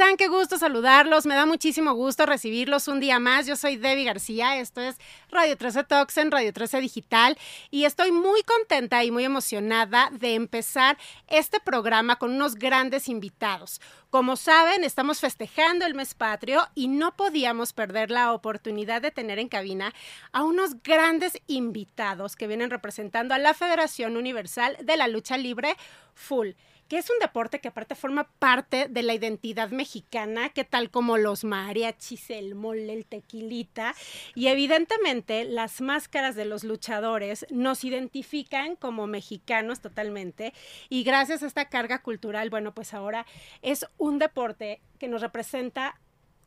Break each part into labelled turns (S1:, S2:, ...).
S1: Qué gusto saludarlos. Me da muchísimo gusto recibirlos un día más. Yo soy Debbie García. Esto es Radio 13 Talks Radio 13 Digital. Y estoy muy contenta y muy emocionada de empezar este programa con unos grandes invitados. Como saben, estamos festejando el mes patrio y no podíamos perder la oportunidad de tener en cabina a unos grandes invitados que vienen representando a la Federación Universal de la Lucha Libre Full que es un deporte que aparte forma parte de la identidad mexicana, que tal como los mariachis, el mole, el tequilita, y evidentemente las máscaras de los luchadores nos identifican como mexicanos totalmente, y gracias a esta carga cultural, bueno, pues ahora es un deporte que nos representa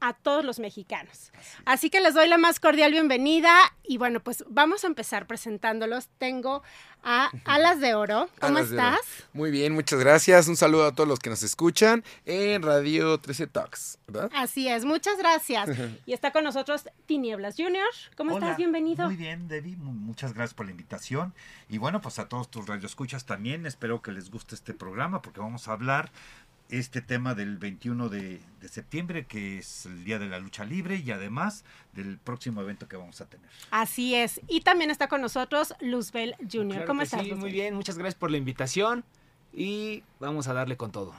S1: a todos los mexicanos. Así que les doy la más cordial bienvenida y bueno, pues vamos a empezar presentándolos. Tengo a Alas de Oro. ¿Cómo
S2: Alas de Oro.
S1: estás?
S2: Muy bien, muchas gracias. Un saludo a todos los que nos escuchan en Radio 13 Talks, ¿verdad?
S1: Así es, muchas gracias. Y está con nosotros Tinieblas Junior. ¿Cómo
S3: Hola,
S1: estás? Bienvenido.
S3: Muy bien, Debbie. mu- Muchas gracias por la invitación. Y bueno, pues a todos tus radioescuchas también. Espero que les guste este programa porque vamos a hablar este tema del 21 de, de septiembre, que es el Día de la Lucha Libre, y además del próximo evento que vamos a tener.
S1: Así es. Y también está con nosotros Luzbel Junior.
S4: Claro
S1: ¿Cómo estás?
S4: Sí, muy bien, muchas gracias por la invitación y vamos a darle con todo.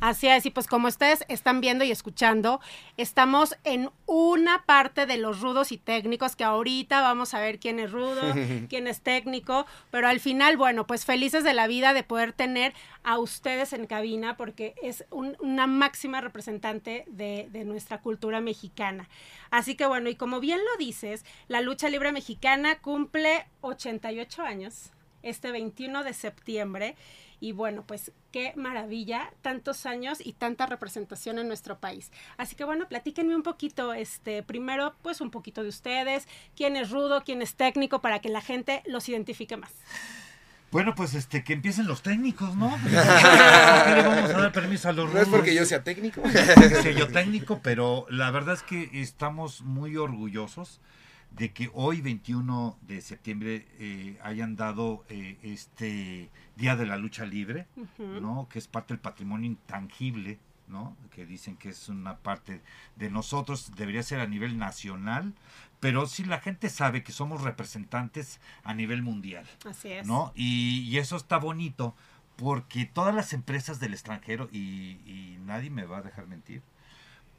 S1: Así es, y pues como ustedes están viendo y escuchando, estamos en una parte de los rudos y técnicos, que ahorita vamos a ver quién es rudo, quién es técnico, pero al final, bueno, pues felices de la vida de poder tener a ustedes en cabina, porque es un- una máxima representante de, de nuestra cultura mexicana. Así que bueno, y como bien lo dices, la lucha libre mexicana cumple 88 años este 21 de septiembre. Y bueno, pues qué maravilla, tantos años y tanta representación en nuestro país. Así que bueno, platíquenme un poquito, este, primero, pues un poquito de ustedes, quién es rudo, quién es técnico, para que la gente los identifique más.
S3: Bueno, pues este que empiecen los técnicos, ¿no? ¿Por qué le vamos a dar permiso a los
S2: No es porque yo
S3: rudos?
S2: sea técnico.
S3: Sí, yo técnico, pero la verdad es que estamos muy orgullosos de que hoy, 21 de septiembre, eh, hayan dado eh, este Día de la Lucha Libre. ¿no? Que es parte del patrimonio intangible, ¿no? Que dicen que es una parte de nosotros, debería ser a nivel nacional, pero sí la gente sabe que somos representantes a nivel mundial.
S1: Así es.
S3: ¿no? Y, y eso está bonito porque todas las empresas del extranjero, y, y nadie me va a dejar mentir,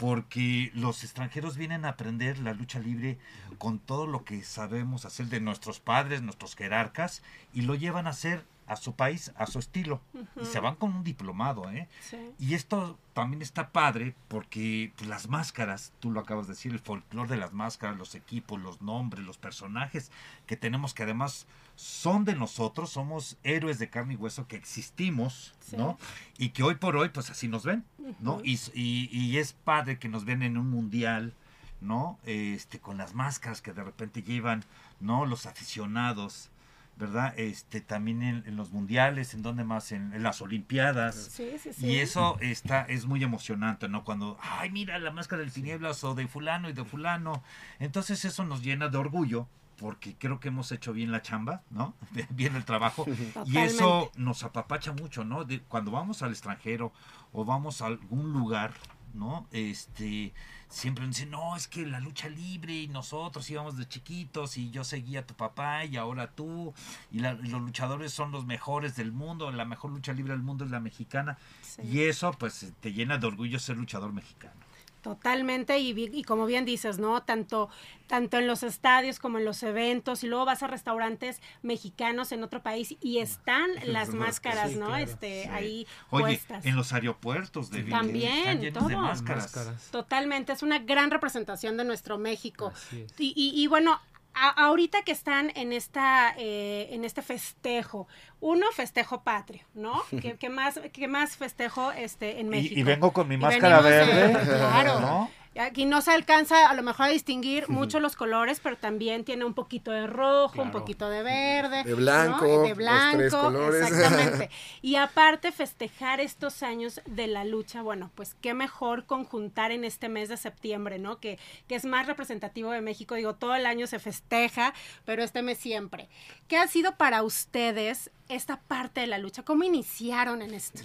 S3: porque los extranjeros vienen a aprender la lucha libre con todo lo que sabemos hacer de nuestros padres, nuestros jerarcas, y lo llevan a hacer a su país, a su estilo. Y se van con un diplomado, ¿eh?
S1: Sí.
S3: Y esto también está padre porque pues, las máscaras, tú lo acabas de decir, el folclore de las máscaras, los equipos, los nombres, los personajes que tenemos que además son de nosotros, somos héroes de carne y hueso que existimos,
S1: Sí.
S3: ¿no? Y que hoy por hoy pues así nos ven, ¿no? Y, y- y es padre que nos ven en un mundial, ¿no? Este, con las máscaras que de repente llevan, ¿no? Los aficionados. ¿Verdad? Este, también en, en los mundiales, en donde más, en, en las olimpiadas.
S1: Sí, sí, sí.
S3: Y eso está, es muy emocionante, ¿no? Cuando, ay, mira la máscara del tinieblas o de fulano y de fulano. Entonces eso nos llena de orgullo porque creo que hemos hecho bien la chamba, ¿no? Bien el trabajo. Y eso nos apapacha mucho, ¿no? De, cuando vamos al extranjero o vamos a algún lugar, ¿no? Este, siempre nos dicen, no, es que la lucha libre y nosotros íbamos de chiquitos y yo seguía a tu papá y ahora tú y, la- y los luchadores son los mejores del mundo, la mejor lucha libre del mundo es la mexicana
S1: Sí.
S3: y eso pues te llena de orgullo ser luchador mexicano.
S1: Totalmente, y, y como bien dices, ¿no? Tanto, tanto en los estadios como en los eventos, y luego vas a restaurantes mexicanos en otro país y están las máscaras,
S4: Sí,
S1: ¿no?
S4: claro.
S1: Este, ahí
S3: Oye,
S1: puestas.
S3: en los aeropuertos de
S1: También,
S3: están de máscaras.
S1: Totalmente, es una gran representación de nuestro México. Y, y- y bueno, a- ahorita que están en esta eh, en este festejo, uno festejo patrio, ¿no? ¿Qué, qué más qué más festejo este en México?
S3: Y, y vengo con mi
S1: Y
S3: máscara verde.
S1: claro.
S3: ¿no?
S1: Aquí no se alcanza a lo mejor a distinguir mucho los colores, pero también tiene un poquito de rojo, un poquito de verde,
S2: De blanco,
S1: ¿no?
S2: los
S1: de blanco,
S2: tres colores.
S1: exactamente. Y aparte festejar estos años de la lucha, bueno, pues qué mejor conjuntar en este mes de septiembre, ¿no? Que, que es más representativo de México, digo, todo el año se festeja, pero este mes siempre. ¿Qué ha sido para ustedes esta parte de la lucha? ¿Cómo iniciaron en esto?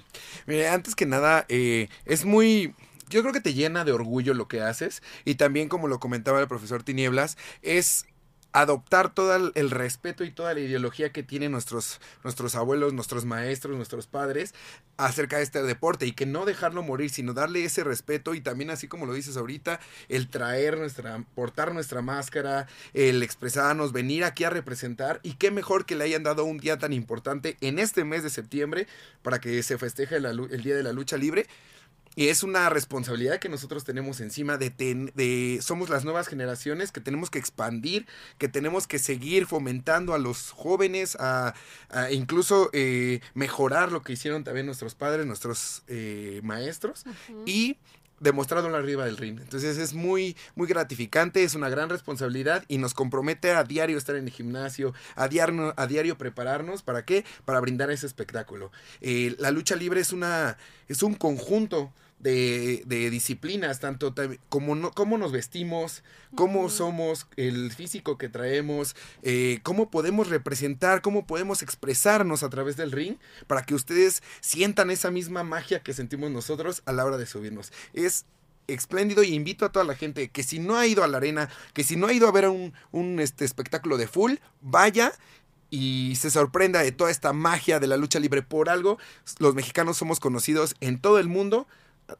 S2: Mire, antes que nada, eh, es muy... Yo creo que te llena de orgullo lo que haces y también, como lo comentaba el profesor Tinieblas, es adoptar todo el, respeto y toda la ideología que tienen nuestros, nuestros abuelos, nuestros maestros, nuestros padres acerca de este deporte y que no dejarlo morir, sino darle ese respeto y también así como lo dices ahorita, el traer nuestra, portar nuestra máscara, el expresarnos, venir aquí a representar y qué mejor que le hayan dado un día tan importante en este mes de septiembre para que se festeje el Día de la Lucha Libre. Y es una responsabilidad que nosotros tenemos encima de, ten- de somos las nuevas generaciones que tenemos que expandir, que tenemos que seguir fomentando a los jóvenes, a, a incluso eh, mejorar lo que hicieron también nuestros padres, nuestros eh, maestros y demostrarlo arriba del ring. Entonces es muy, muy gratificante, es una gran responsabilidad y nos compromete a diario estar en el gimnasio, a diario, a diario prepararnos. ¿Para qué? Para brindar ese espectáculo. Eh, la lucha libre es, una, es un conjunto de, de disciplinas, tanto como no, cómo nos vestimos, cómo somos, el físico que traemos, eh, cómo podemos representar, cómo podemos expresarnos a través del ring para que ustedes sientan esa misma magia que sentimos nosotros a la hora de subirnos. Es espléndido y invito a toda la gente que si no ha ido a la arena, que si no ha ido a ver un, un, este, espectáculo de full, vaya y se sorprenda de toda esta magia de la lucha libre. Por algo, los mexicanos somos conocidos en todo el mundo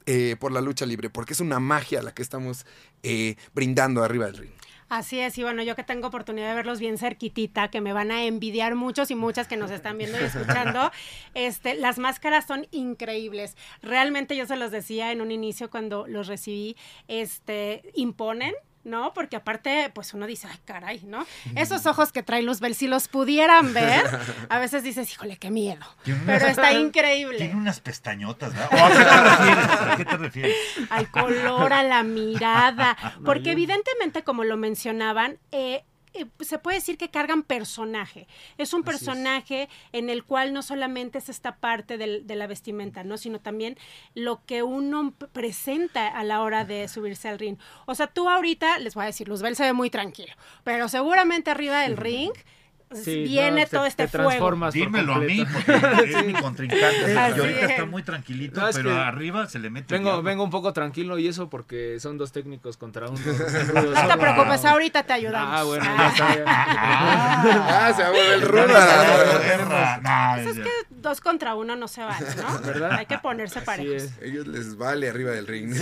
S2: eh, por la lucha libre, porque es una magia la que estamos eh, brindando arriba del ring.
S1: Así es, y bueno, yo que tengo oportunidad de verlos bien cerquitita, que me van a envidiar muchos y muchas que nos están viendo y escuchando, este, las máscaras son increíbles. Realmente yo se los decía en un inicio cuando los recibí, este, imponen. ¿No? Porque aparte, pues uno dice, ay, caray, ¿no? Esos ojos que trae Luzbel, si los pudieran ver, a veces dices, híjole, qué miedo.
S3: Unas-
S1: Pero está increíble.
S3: Tiene unas pestañotas, ¿verdad? ¿O ¿A qué te refieres? ¿A qué te refieres?
S1: al color, a la mirada, porque evidentemente, como lo mencionaban, eh, eh, se puede decir que cargan personaje. Es un personaje en el cual no solamente es esta parte del- de la vestimenta, ¿no? Sino también lo que uno presenta a la hora de subirse al ring. O sea, tú ahorita, les voy a decir, Luzbel se ve muy tranquilo, pero seguramente arriba del ring
S4: Sí,
S1: viene
S4: no, te-
S1: todo este
S4: te
S1: fuego.
S3: Dímelo a mí, porque es mi contrincante.
S1: Así
S3: y ahorita
S1: es.
S3: está muy tranquilito,
S4: No, es
S3: pero arriba se le mete.
S4: Vengo, vengo un poco tranquilo y eso porque son dos técnicos contra uno.
S1: No te preocupes, ahorita te ayudamos.
S4: Ah, bueno,
S1: Ah.
S4: ya está. ya.
S2: Ah, se va a volver el
S3: Ya
S2: rudo.
S3: no se va a volver, no,
S1: Pues es
S3: ya.
S1: que dos contra uno no se vale, ¿no?
S4: ¿Verdad?
S1: Hay que ponerse parejos.
S4: es.
S2: Ellos les vale arriba del ring.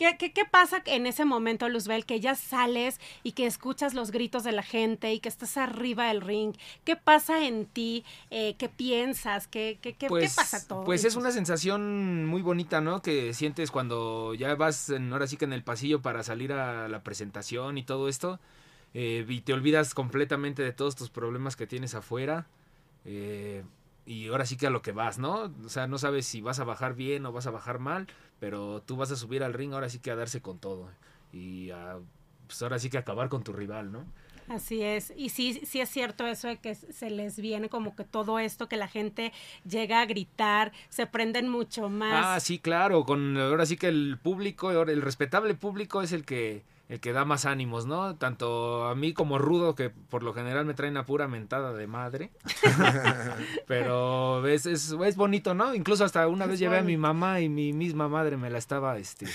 S1: ¿Qué, qué, qué pasa en ese momento, Luzbel, que ya sales y que escuchas los gritos de la gente y que estás arriba del ring? ¿Qué pasa en ti? Eh, ¿Qué piensas? ¿Qué, qué, qué,
S4: Pues,
S1: qué pasa todo?
S4: pues es una sensación muy bonita, ¿no? Que sientes cuando ya vas en, ahora sí que en el pasillo para salir a la presentación y todo esto. eh, y te olvidas completamente de todos tus problemas que tienes afuera. eh, y ahora sí que a lo que vas, ¿no? O sea, no sabes si vas a bajar bien o vas a bajar mal, pero tú vas a subir al ring ahora sí que a darse con todo. Y a, pues ahora sí que acabar con tu rival, ¿no?
S1: Así es. Y sí, sí es cierto eso de que se les viene como que todo esto, que la gente llega a gritar, se prenden mucho más.
S4: Ah, sí, claro, con ahora sí que el público, el respetable público es el que el que da más ánimos, ¿no? Tanto a mí como Rudo, que por lo general me traen a pura mentada de madre. Pero es, es, es bonito, ¿no? Incluso hasta una vez llevé a mi mamá y mi misma madre me la estaba, este,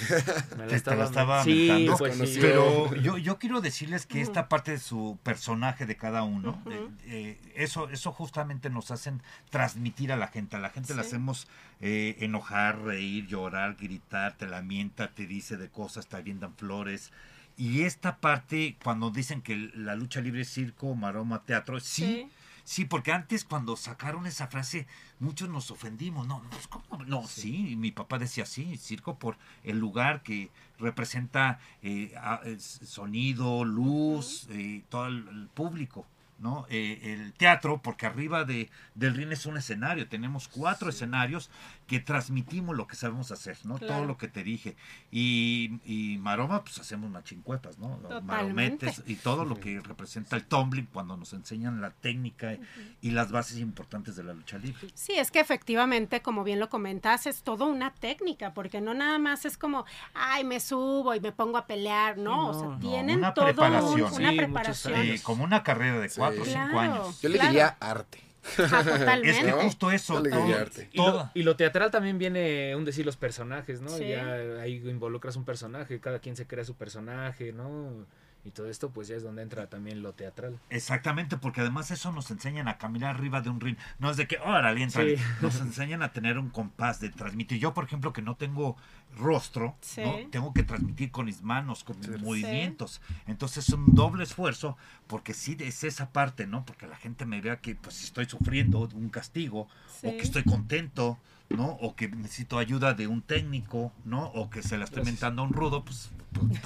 S4: me
S3: Te- te la estaba
S4: sí,
S3: mentando.
S4: pues sí.
S3: Pero yo, yo quiero decirles que esta parte de su personaje de cada uno, de- eh, eso, eso justamente nos hacen transmitir a la gente. A la gente la hacemos eh, enojar, reír, llorar, gritar, te lamenta, te dice de cosas, te avientan flores. Y esta parte, cuando dicen que la lucha libre es circo, maroma, teatro, sí,
S1: Sí.
S3: Sí, porque antes cuando sacaron esa frase, muchos nos ofendimos. No, no, pues, ¿cómo? no sí. mi papá decía sí, circo por el lugar que representa eh, a- sonido, luz, eh, todo el, el público. ¿No? Eh, el teatro, porque arriba de, del ring es un escenario, tenemos cuatro escenarios que transmitimos lo que sabemos hacer, ¿no?
S1: Claro.
S3: Todo lo que te dije. Y, y maroma, pues hacemos machincuetas, ¿no?
S1: Totalmente.
S3: Marometes y todo lo que representa el tumbling cuando nos enseñan la técnica y las bases importantes de la lucha libre.
S1: Sí, es que efectivamente, como bien lo comentas, es todo una técnica, porque no nada más es como, ay, me subo y me pongo a pelear, ¿no? o sea,
S3: no,
S1: tienen
S3: una
S1: todo un- una
S4: Sí,
S1: preparación.
S3: Eh, como una carrera de cuatro o
S2: Sí.
S3: cinco
S1: Claro.
S3: años.
S2: Yo le
S1: Claro.
S2: diría arte.
S1: Totalmente.
S3: Es que
S2: ¿No?
S3: justo eso,
S2: Yo le
S3: todo-
S2: diría arte.
S4: Y lo, y lo teatral también viene, un decir, los personajes, ¿no?
S1: Sí.
S4: Ya ahí involucras un personaje, cada quien se crea su personaje, ¿no? Y todo esto, pues ya es donde entra también lo teatral.
S3: Exactamente, porque además eso nos enseñan a caminar arriba de un ring. No es de que, órale, entrale.
S4: Sí.
S3: Nos enseñan a tener un compás de transmitir. Yo, por ejemplo, que no tengo rostro,
S1: Sí.
S3: ¿no? tengo que transmitir con mis manos, con mis
S2: Sí.
S3: movimientos. Entonces es un doble esfuerzo, porque sí es esa parte, ¿no? Porque la gente me vea que pues estoy sufriendo un castigo, o que estoy contento, ¿no? O que necesito ayuda de un técnico, ¿no? O que se la estoy mentando a un rudo, pues,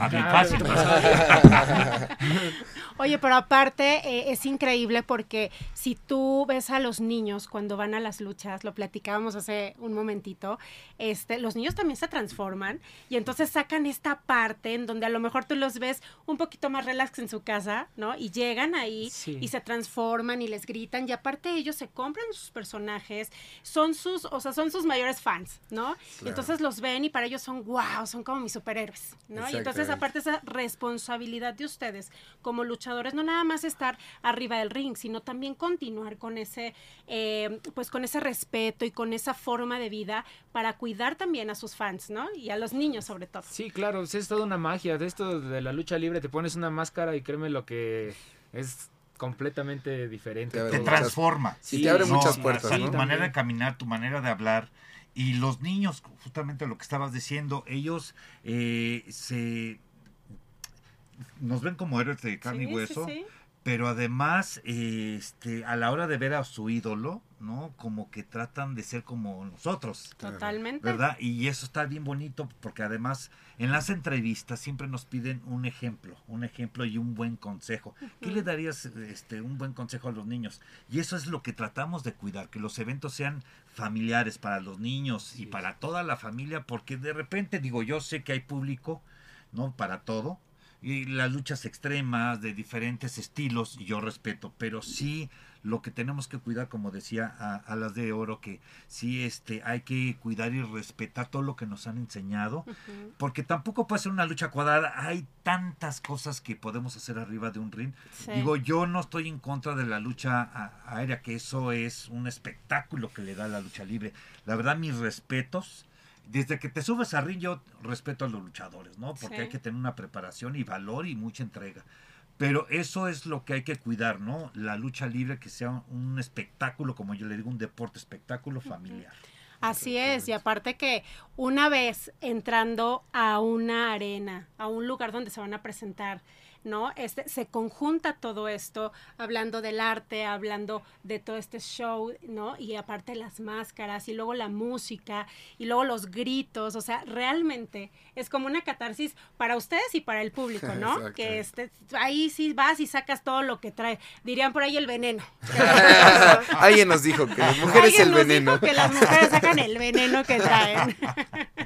S4: ¿qué
S3: ¿no?
S1: Oye, pero aparte eh, es increíble porque si tú ves a los niños cuando van a las luchas, lo platicábamos hace un momentito, este, los niños también se transforman y entonces sacan esta parte en donde a lo mejor tú los ves un poquito más relax en su casa, ¿no? Y llegan ahí
S4: Sí.
S1: y se transforman y les gritan y aparte ellos se compran sus personajes, son sus, o sea, son sus mayores fans, ¿no? Y
S2: Claro.
S1: entonces los ven y para ellos son wow, son como mis superhéroes, ¿no? Y entonces aparte esa responsabilidad de ustedes como luchadores, no nada más estar arriba del ring, sino también continuar con ese, eh, pues con ese respeto y con esa forma de vida para cuidar también a sus fans, ¿no? Y a los niños sobre todo.
S4: Sí, claro, es toda una magia. De esto de la lucha libre, te pones una máscara y créeme lo que es completamente diferente.
S2: Te
S3: transforma.
S2: Y te abre
S4: sí,
S2: muchas
S4: sí,
S2: puertas,
S3: sí,
S2: ¿no?
S3: Tu manera de caminar, tu manera de hablar. Y los niños, justamente lo que estabas diciendo, ellos eh, se nos ven como héroes de carne
S1: Sí,
S3: y
S1: sí,
S3: hueso,
S1: sí.
S3: pero además, eh, este, a la hora de ver a su ídolo, ¿no? Como que tratan de ser como nosotros.
S1: Totalmente.
S3: ¿verdad? Y eso está bien bonito porque además en las entrevistas siempre nos piden un ejemplo, un ejemplo y un buen consejo. ¿Qué le darías este un buen consejo a los niños? Y eso es lo que tratamos de cuidar, que los eventos sean familiares para los niños y para toda la familia, porque de repente digo, yo sé que hay público, ¿no? Para todo. Y las luchas extremas de diferentes estilos, yo respeto, pero sí lo que tenemos que cuidar, como decía a, a las de oro, que sí este, hay que cuidar y respetar todo lo que nos han enseñado,
S1: Ujú.
S3: porque tampoco puede ser una lucha cuadrada, hay tantas cosas que podemos hacer arriba de un ring.
S1: Sí.
S3: Digo, yo no estoy en contra de la lucha a- aérea, que eso es un espectáculo que le da la lucha libre. La verdad, mis respetos. Desde que te subes a ring, yo respeto a los luchadores, ¿no? Porque
S1: Sí.
S3: hay que tener una preparación y valor y mucha entrega. Pero eso es lo que hay que cuidar, ¿no? La lucha libre, que sea un espectáculo, como yo le digo, un deporte espectáculo familiar.
S1: Así es, y aparte que una vez entrando a una arena, a un lugar donde se van a presentar, ¿no? Este, se conjunta todo esto, hablando del arte, hablando de todo este show, ¿no? Y aparte las máscaras, y luego la música, y luego los gritos, o sea, realmente es como una catarsis para ustedes y para el público, ¿no?
S2: Exacto.
S1: que este, ahí sí vas y sacas todo lo que trae, dirían por ahí el veneno.
S2: Alguien nos dijo que las mujeres el
S1: nos
S2: veneno.
S1: dijo que las mujeres sacan el veneno que traen.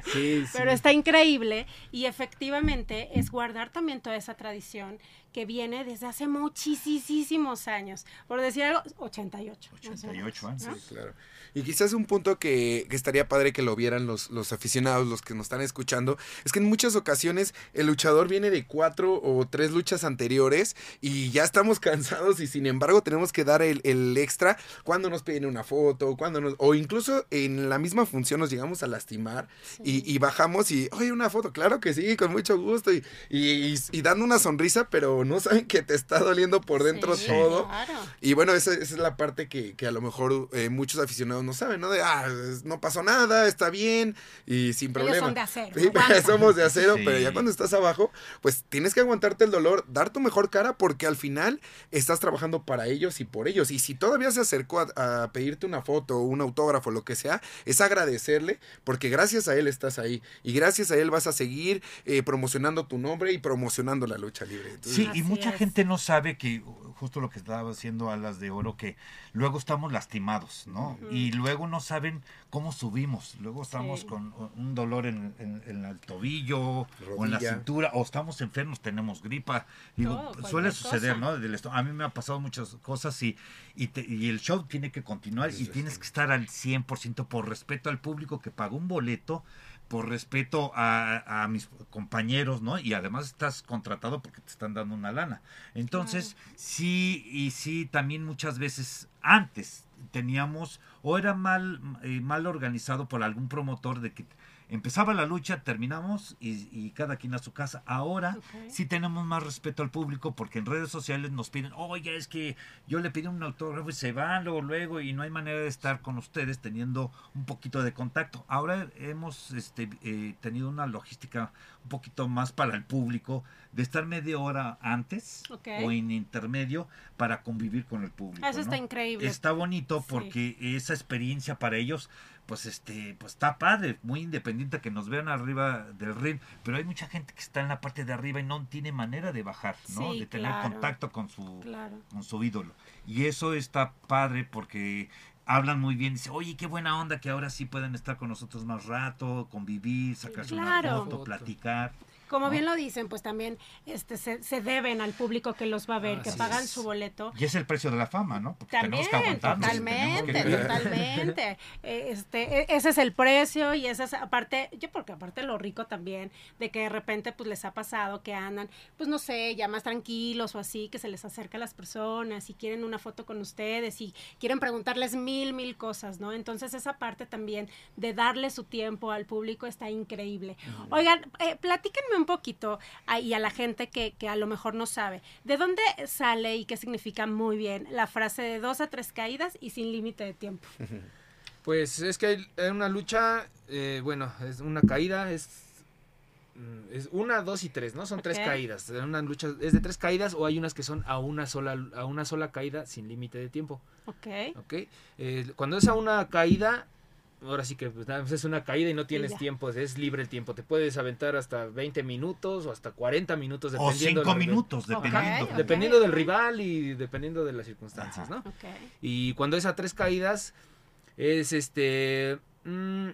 S4: Sí, sí.
S1: Pero está increíble y efectivamente es guardar también toda esa tradición información. Que viene desde hace muchísimos años. Por decir algo, 88. más o menos,
S3: 88 años.
S1: ¿no?
S2: Sí, claro. Y quizás un punto que, que estaría padre que lo vieran los, los aficionados, los que nos están escuchando, es que en muchas ocasiones el luchador viene de cuatro o tres luchas anteriores y ya estamos cansados y sin embargo tenemos que dar el, el extra cuando nos piden una foto, cuando nos, o incluso en la misma función nos llegamos a lastimar y, y bajamos y, oye, una foto, claro que sí, con mucho gusto y, y, y- y dando una sonrisa, pero no saben que te está doliendo por dentro
S1: Sí,
S2: todo.
S1: claro.
S2: Y bueno, esa, esa es la parte que, que a lo mejor eh, muchos aficionados no saben, ¿no? De, ah, no pasó nada, está bien y sin
S1: Ellos
S2: problema.
S1: son de acero,
S2: Sí, somos de acero,
S3: Sí.
S2: pero ya cuando estás abajo, pues tienes que aguantarte el dolor, dar tu mejor cara porque al final estás trabajando para ellos y por ellos. Y si todavía se acercó a, a pedirte una foto, un autógrafo, lo que sea, es agradecerle porque gracias a él estás ahí y gracias a él vas a seguir eh, promocionando tu nombre y promocionando la lucha libre. Entonces,
S3: Sí, y mucha
S1: es.
S3: gente no sabe que uh, justo lo que estaba haciendo Alas de Oro, que luego estamos lastimados, ¿no? Y luego no saben cómo subimos. Luego estamos
S1: Sí.
S3: con uh, un dolor en, en- en el tobillo o en la cintura, o estamos enfermos, tenemos gripa. Digo,
S1: Todo,
S3: suele
S1: cualquier
S3: suceder,
S1: cosa.
S3: ¿no? A mí me ha pasado muchas cosas y, y, te- y el show tiene que continuar y tienes que estar al 100% por respeto al público que pagó un boleto por respeto a, a mis compañeros, ¿no? Y además estás contratado porque te están dando una lana. Entonces, sí, y sí, también muchas veces antes teníamos, o era mal, eh, mal organizado por algún promotor de que empezaba la lucha, terminamos y, y cada quien a su casa. Ahora
S1: Ok.
S3: sí tenemos más respeto al público porque en redes sociales nos piden, oye, es que yo le pedí un autógrafo y se van luego, luego y no hay manera de estar con ustedes teniendo un poquito de contacto. Ahora hemos este, eh, tenido una logística un poquito más para el público de estar media hora antes o en intermedio para convivir con el público.
S1: Eso está increíble.
S3: Está bonito
S1: Sí.
S3: porque esa experiencia para ellos pues este pues está padre, muy independiente que nos vean arriba del ring, pero hay mucha gente que está en la parte de arriba y no tiene manera de bajar, ¿no?
S1: Sí,
S3: de tener
S1: claro.
S3: contacto con su
S1: Claro.
S3: con su ídolo. Y eso está padre porque hablan muy bien, dice, "Oye, qué buena onda que ahora sí pueden estar con nosotros más rato, convivir, sacarse
S1: Claro.
S3: una foto, platicar."
S1: Como bien lo dicen, pues también este, se, se deben al público que los va a ver, que pagan
S4: es.
S1: su boleto.
S3: Y es el precio de la fama, ¿no? Porque
S1: También,
S3: que
S1: totalmente,
S3: que-
S1: totalmente. Eh, Este, e- ese es el precio y esa es aparte, yo porque aparte lo rico también de que de repente pues les ha pasado que andan, pues no sé, ya más tranquilos o así, que se les acerca a las personas y quieren una foto con ustedes y quieren preguntarles mil, mil cosas, ¿no? Entonces esa parte también de darle su tiempo al público está increíble. Oigan, eh, platíquenme un poquito a- y a la gente que, que a lo mejor no sabe, ¿de dónde sale y qué significa muy bien la frase de dos a tres caídas y sin límite de tiempo?
S4: Pues es que hay- hay una lucha, eh, bueno, es una caída, es, mm, es una, dos y tres, ¿no? Son tres caídas. Una lucha es de tres caídas o hay unas que son a una sola, a una sola caída sin límite de tiempo,
S1: Ok.
S4: ¿ok? Eh, cuando es a una caída, ahora sí que pues, nada más es una caída y no tienes tiempo, es libre el tiempo. Te puedes aventar hasta 20 minutos o hasta 40 minutos
S3: O
S4: dependiendo
S3: cinco
S4: del rival.
S3: minutos, dependiendo.
S4: Dependiendo del rival y dependiendo de las circunstancias, ¿no? Y cuando es a tres caídas, es este. mm,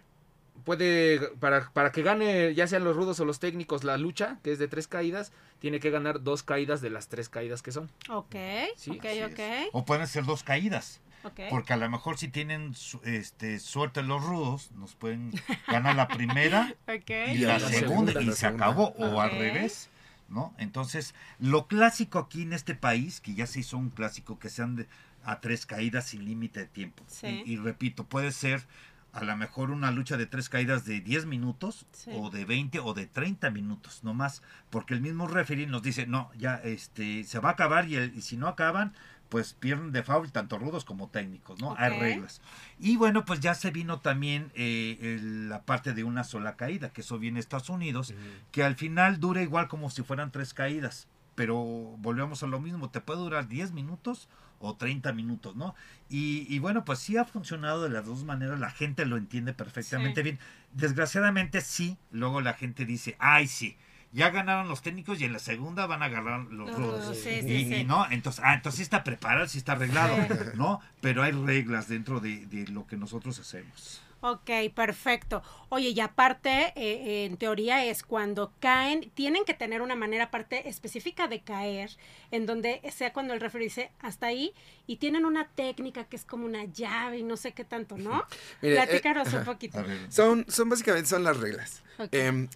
S4: puede. Para, para que gane, ya sean los rudos o los técnicos, la lucha, que es de tres caídas, tiene que ganar dos caídas de las tres caídas que son.
S1: Ok.
S4: Sí,
S1: ok,
S3: Así
S1: ok.
S3: es. O pueden ser dos caídas. Porque a lo mejor si tienen su- este, suerte los rudos, nos pueden ganar la primera y
S2: Y
S3: la,
S2: la
S3: segunda,
S2: segunda,
S3: y
S2: la
S3: se
S2: segunda.
S3: acabó o al revés, ¿no? Entonces, lo clásico aquí en este país, que ya se hizo un clásico, que sean de, a tres caídas sin límite de tiempo.
S1: Sí.
S3: Y, y repito, puede ser a lo mejor una lucha de tres caídas de 10 minutos
S1: Sí.
S3: o de 20 o de 30 minutos, no más, porque el mismo referee nos dice, no, ya este se va a acabar y, el- y si no acaban, pues pierden de foul tanto rudos como técnicos, ¿no? Hay reglas. Y bueno, pues ya se vino también eh, el- la parte de una sola caída, que eso viene de Estados Unidos, que al final dura igual como si fueran tres caídas, pero volvemos a lo mismo, te puede durar 10 minutos o 30 minutos, ¿no? Y, y bueno, pues sí ha funcionado de las dos maneras, la gente lo entiende perfectamente
S1: Sí.
S3: bien. Desgraciadamente sí, luego la gente dice, ay sí, ya ganaron los técnicos y en la segunda van a ganar los
S1: Los sí,
S3: y,
S1: sí,
S3: y no, entonces, ah, entonces sí está preparado, sí está arreglado,
S1: Sí.
S3: ¿no? Pero hay reglas dentro de, de lo que nosotros hacemos.
S1: Ok, perfecto. Oye, y aparte, eh, eh, en teoría es cuando caen, tienen que tener una manera aparte específica de caer, en donde sea cuando el referee dice hasta ahí, y tienen una técnica que es como una llave y no sé qué tanto, ¿no?
S2: Mire, eh,
S1: Platícanos un
S2: ajá.
S1: poquito.
S2: Son, son básicamente son las reglas. Em,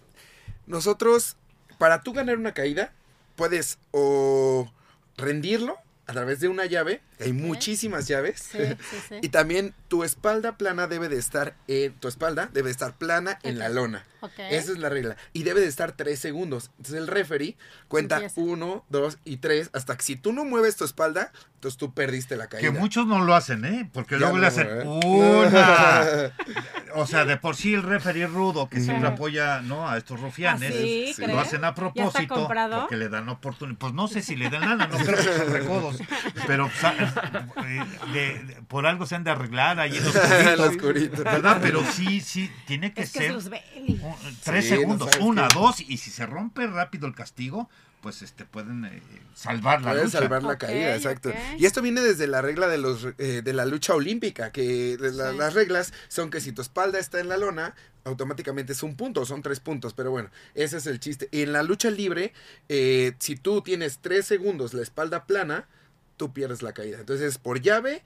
S2: nosotros, para tú ganar una caída, puedes o rendirlo a través de una llave, hay muchísimas llaves,
S1: Sí, sí, sí.
S2: y también tu espalda plana debe de estar, en, tu espalda debe de estar plana en la lona. Esa es la regla. Y debe de estar tres segundos. Entonces el referee cuenta
S1: Empieza.
S2: uno, dos y tres, hasta que si tú no mueves tu espalda, entonces tú perdiste la caída.
S3: Que muchos no lo hacen, ¿eh? Porque
S2: Ya
S3: luego
S2: no,
S3: le hacen
S2: ¿eh?
S3: una. O sea, de por sí el referee rudo que siempre apoya ¿no? a estos rufianes,
S1: ¿Ah, sí?
S3: lo hacen a propósito porque le dan oportunidad. Pues no sé si le dan lana, no creo que son recodos, pero de- de- por algo se han de arreglar ahí en cubitos,
S2: oscurito.
S3: ¿verdad? Pero sí, sí, tiene que
S1: Es
S3: ser un- tres
S2: Sí,
S3: segundos, una,
S2: qué.
S3: dos, y si se rompe rápido el castigo, pues este pueden eh, salvar la lucha.
S2: salvar la caída, exacto. Y esto viene desde la regla de los eh, de la lucha olímpica, que de la-
S1: Sí.
S2: las reglas son que si tu espalda está en la lona, automáticamente es un punto, son tres puntos, pero bueno, ese es el chiste. Y en la lucha libre, eh, si tú tienes tres segundos la espalda plana, tú pierdes la caída. Entonces, por llave,